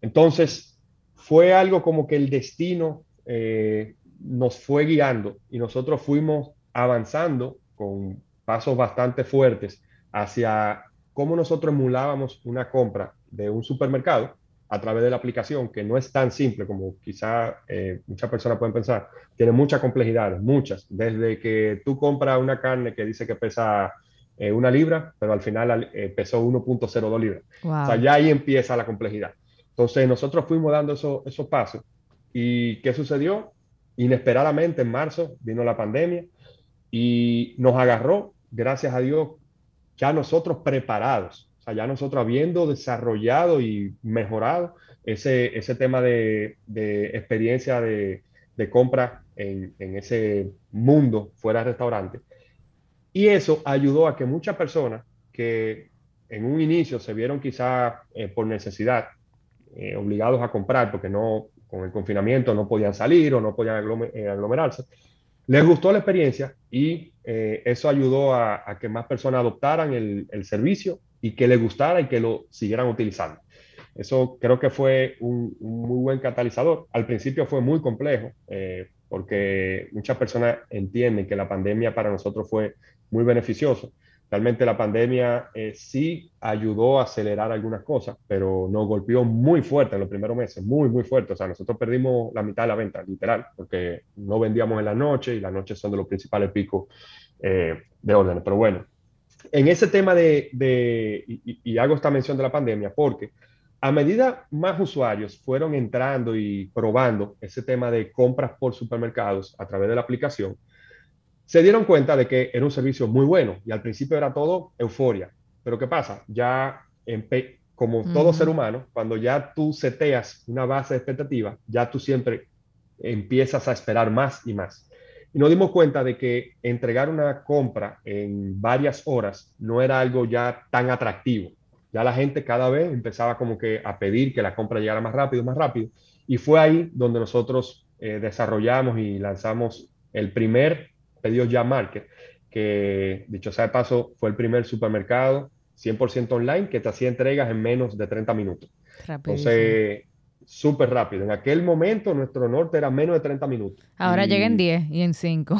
Entonces, fue algo como que el destino eh, nos fue guiando y nosotros fuimos avanzando con pasos bastante fuertes hacia cómo nosotros emulábamos una compra de un supermercado a través de la aplicación, que no es tan simple como quizá eh, muchas personas pueden pensar, tiene muchas complejidades, muchas, desde que tú compras una carne que dice que pesa eh, una libra, pero al final eh, pesó 1.02 libras. O sea, ya ahí empieza la complejidad. Entonces nosotros fuimos dando esos pasos. ¿Y qué sucedió? Inesperadamente en marzo vino la pandemia y nos agarró, gracias a Dios, ya nosotros preparados, sea, ya nosotros habiendo desarrollado y mejorado ese, ese tema de, de experiencia de, de compra en, en, ese mundo fuera de restaurante. Y eso ayudó a que muchas personas que en un inicio se vieron quizá eh, por necesidad eh, obligados a comprar porque no con el confinamiento no podían salir o no podían eh, aglomerarse, les gustó la experiencia y eso ayudó a, que más personas adoptaran el, servicio y que les gustara y que lo siguieran utilizando. Eso creo que fue un, muy buen catalizador. Al principio fue muy complejo eh, porque muchas personas entienden que la pandemia para nosotros fue muy beneficioso Realmente la pandemia eh, sí ayudó a acelerar algunas cosas, pero nos golpeó muy fuerte en los primeros meses, muy, muy fuerte. O sea, nosotros perdimos la mitad de la venta, literal, porque no vendíamos en la noche y las noches son de los principales picos eh, de órdenes. Pero bueno, en ese tema de, de y, y hago esta mención de la pandemia, porque a medida más usuarios fueron entrando y probando ese tema de compras por supermercados a través de la aplicación, se dieron cuenta de que era un servicio muy bueno y al principio era todo euforia. Pero ¿qué pasa? Ya, como todo ser humano, cuando ya tú seteas una base de expectativa, ya tú siempre empiezas a esperar más y más. Y nos dimos cuenta de que entregar una compra en varias horas no era algo ya tan atractivo. Ya la gente cada vez empezaba como que a pedir que la compra llegara más rápido, más rápido. Y fue ahí donde nosotros eh, desarrollamos y lanzamos el primer Pedidos Ya Market, que dicho sea de paso fue el primer supermercado 100% online que te hacía entregas en menos de 30 minutos. Entonces, súper rápido. En aquel momento nuestro norte era menos de 30 minutos. Ahora llega en 10 y en 5.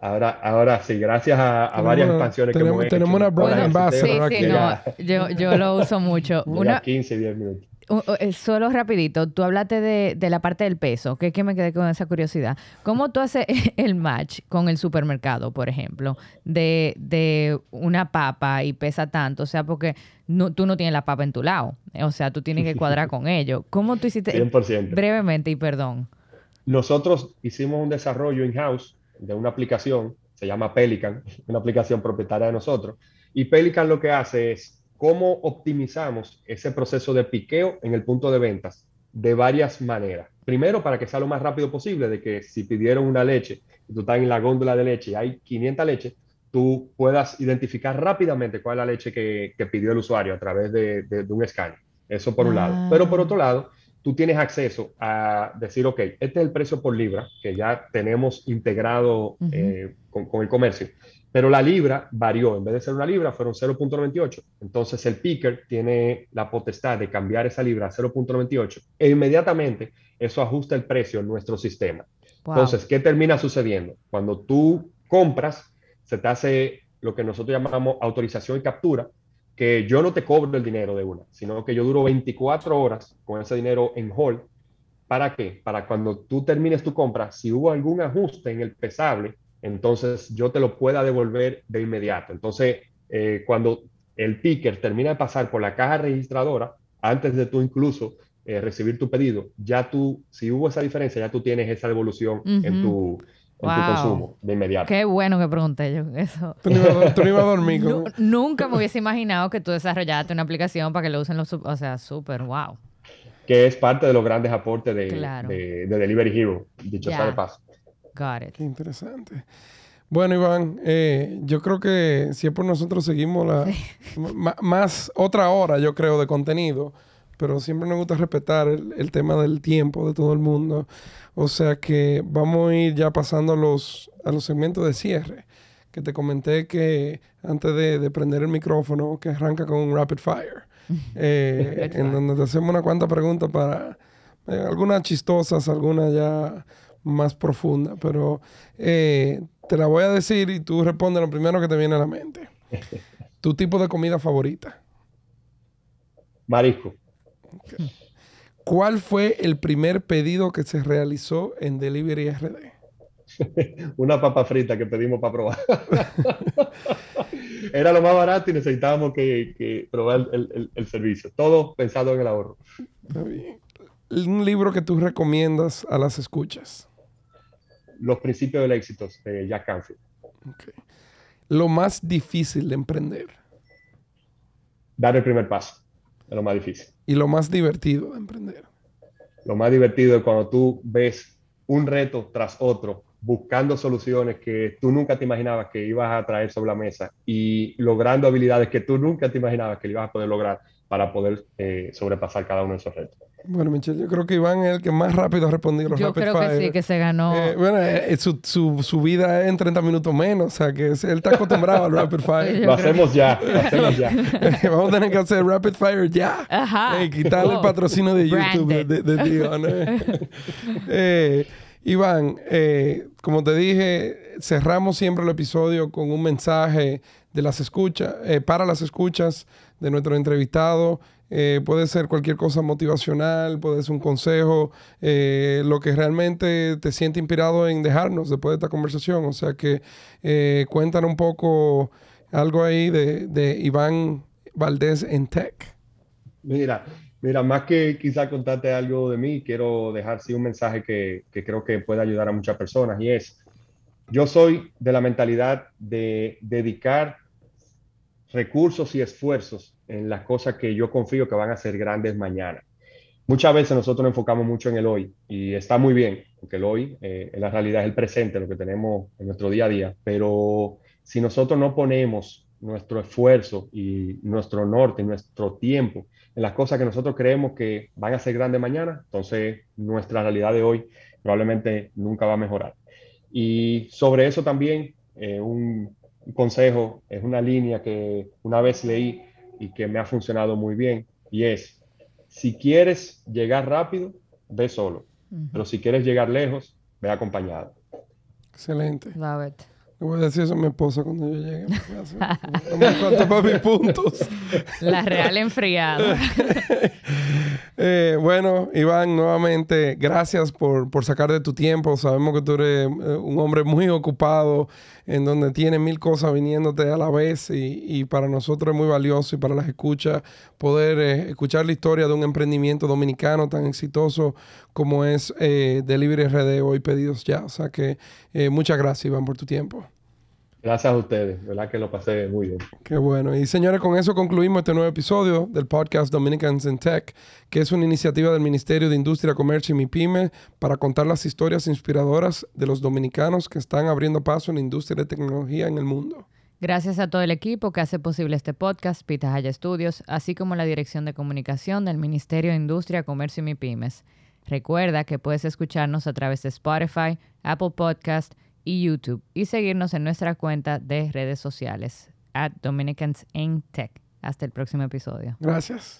Ahora, ahora sí, gracias a, varias expansiones tenemos, que hemos Tenemos una brand ambassador sí, sí, yo, yo, lo uso mucho. una, 15, 10 minutos. Eh, solo rapidito, tú hablaste de, la parte del peso, que es que me quedé con esa curiosidad. ¿Cómo tú haces el match con el supermercado, por ejemplo, de, una papa y pesa tanto? O sea, porque no, tú no tienes la papa en tu lado. O sea, tú tienes que cuadrar con ello. ¿Cómo tú hiciste? 100%. Brevemente y perdón. Nosotros hicimos un desarrollo in-house de una aplicación, se llama Pelican, una aplicación propietaria de nosotros. Y Pelican lo que hace es cómo optimizamos ese proceso de piqueo en el punto de ventas de varias maneras. Primero, para que sea lo más rápido posible, de que si pidieron una leche y tú estás en la góndola de leche y hay 500 leches, tú puedas identificar rápidamente cuál es la leche que, pidió el usuario a través de, un escáner. Eso por un lado. Ah. Pero por otro lado, tú tienes acceso a decir, ok, este es el precio por libra que ya tenemos integrado eh, con, el comercio. Pero la libra varió, en vez de ser una libra, fueron 0.98. Entonces el picker tiene la potestad de cambiar esa libra a 0.98 e inmediatamente eso ajusta el precio en nuestro sistema. Entonces, ¿qué termina sucediendo? Cuando tú compras, se te hace lo que nosotros llamamos autorización y captura, que yo no te cobro el dinero de una, sino que yo duro 24 horas con ese dinero en hold. ¿Para qué? Para cuando tú termines tu compra, si hubo algún ajuste en el pesable, entonces yo te lo pueda devolver de inmediato. Entonces, eh, cuando el picker termina de pasar por la caja registradora, antes de tú incluso eh, recibir tu pedido, ya tú, si hubo esa diferencia, ya tú tienes esa devolución en, tu, consumo de inmediato. Qué bueno que pregunté yo eso. Tú no ibas, a dormir. nunca me hubiese imaginado que tú desarrollaste una aplicación para que lo usen los... O sea, súper, wow. Que es parte de los grandes aportes de, de, Delivery Hero, dicho sea de paso. Got it. Qué interesante. Bueno, Iván, eh, yo creo que siempre nosotros seguimos la, más otra hora, yo creo, de contenido, pero siempre nos gusta respetar el, tema del tiempo de todo el mundo. O sea que vamos a ir ya pasando a los, a los segmentos de cierre, que te comenté que antes de, prender el micrófono, que arranca con un rapid fire, eh, en donde te hacemos una cuanta preguntas para eh, algunas chistosas, algunas ya más profundas, pero te la voy a decir y tú respondes lo primero que te viene a la mente. ¿Tu tipo de comida favorita? Marisco. ¿Cuál fue el primer pedido que se realizó en Delivery RD? Una papa frita que pedimos para probar. Era lo más barato y necesitábamos que, probar el, servicio. Todo pensado en el ahorro. Un libro que tú recomiendas a las escuchas. Los principios del éxito de Jack Canfield. Lo más difícil de emprender. Dar el primer paso. Es lo más difícil. Y lo más divertido de emprender. Lo más divertido es cuando tú ves un reto tras otro, buscando soluciones que tú nunca te imaginabas que ibas a traer sobre la mesa y logrando habilidades que tú nunca te imaginabas que ibas a poder lograr para poder eh, sobrepasar cada uno de esos retos. Bueno, Michelle, yo creo que Iván es el que más rápido ha respondido los yo creo que sí, que se ganó. Eh, bueno, eh, su, su, su, vida es en 30 minutos menos, o sea, que él está acostumbrado al rapid fire. lo hacemos ya, lo hacemos ya. Vamos a tener que hacer rapid fire ya. Ajá. Eh, quitarle el oh, patrocinio de YouTube de, de, Iván, como te dije, cerramos siempre el episodio con un mensaje de las escuchas, para las escuchas de nuestro entrevistado. Eh, puede ser cualquier cosa motivacional, puede ser un consejo, eh, lo que realmente te siente inspirado en dejarnos después de esta conversación. O sea que eh, cuéntanos un poco algo ahí de, Iván Valdés en Tech. Mira, mira, más que quizá contarte algo de mí, quiero dejar sí un mensaje que, que creo que puede ayudar a muchas personas y es, yo soy de la mentalidad de dedicar recursos y esfuerzos en las cosas que yo confío que van a ser grandes mañana. Muchas veces nosotros nos enfocamos mucho en el hoy y está muy bien, porque el hoy eh, la realidad es el presente, lo que tenemos en nuestro día a día, pero si nosotros no ponemos nuestro esfuerzo y nuestro norte, nuestro tiempo en las cosas que nosotros creemos que van a ser grandes mañana, entonces nuestra realidad de hoy probablemente nunca va a mejorar. Y sobre eso también, eh, un, un consejo, es una línea que una vez leí y que me ha funcionado muy bien, y es, si quieres llegar rápido, ve solo, pero si quieres llegar lejos, ve acompañado. Excelente. Love it. Le voy a decir eso a mi esposa cuando yo llegue a mi para mis puntos. La real enfriada. Eh, bueno, Iván, nuevamente, gracias por, por, sacar de tu tiempo. Sabemos que tú eres eh, un hombre muy ocupado, en donde tiene mil cosas viniéndote a la vez y, y para nosotros es muy valioso y para las escuchas poder eh, escuchar la historia de un emprendimiento dominicano tan exitoso como es Delivery RD hoy Pedidos Ya. O sea que muchas gracias, Iván, por tu tiempo. Gracias a ustedes, verdad que lo pasé muy bien. Qué bueno. Y señores, con eso concluimos este nuevo episodio del podcast Dominicans in Tech, que es una iniciativa del Ministerio de Industria, Comercio y MIPYME para contar las historias inspiradoras de los dominicanos que están abriendo paso en la industria de tecnología en el mundo. Gracias a todo el equipo que hace posible este podcast, Pitahaya Studios, así como la Dirección de Comunicación del Ministerio de Industria, Comercio y MIPYMES. Recuerda que puedes escucharnos a través de Spotify, Apple Podcast, y YouTube y seguirnos en nuestra cuenta de redes sociales at Dominicans in Tech. Hasta el próximo episodio. Gracias.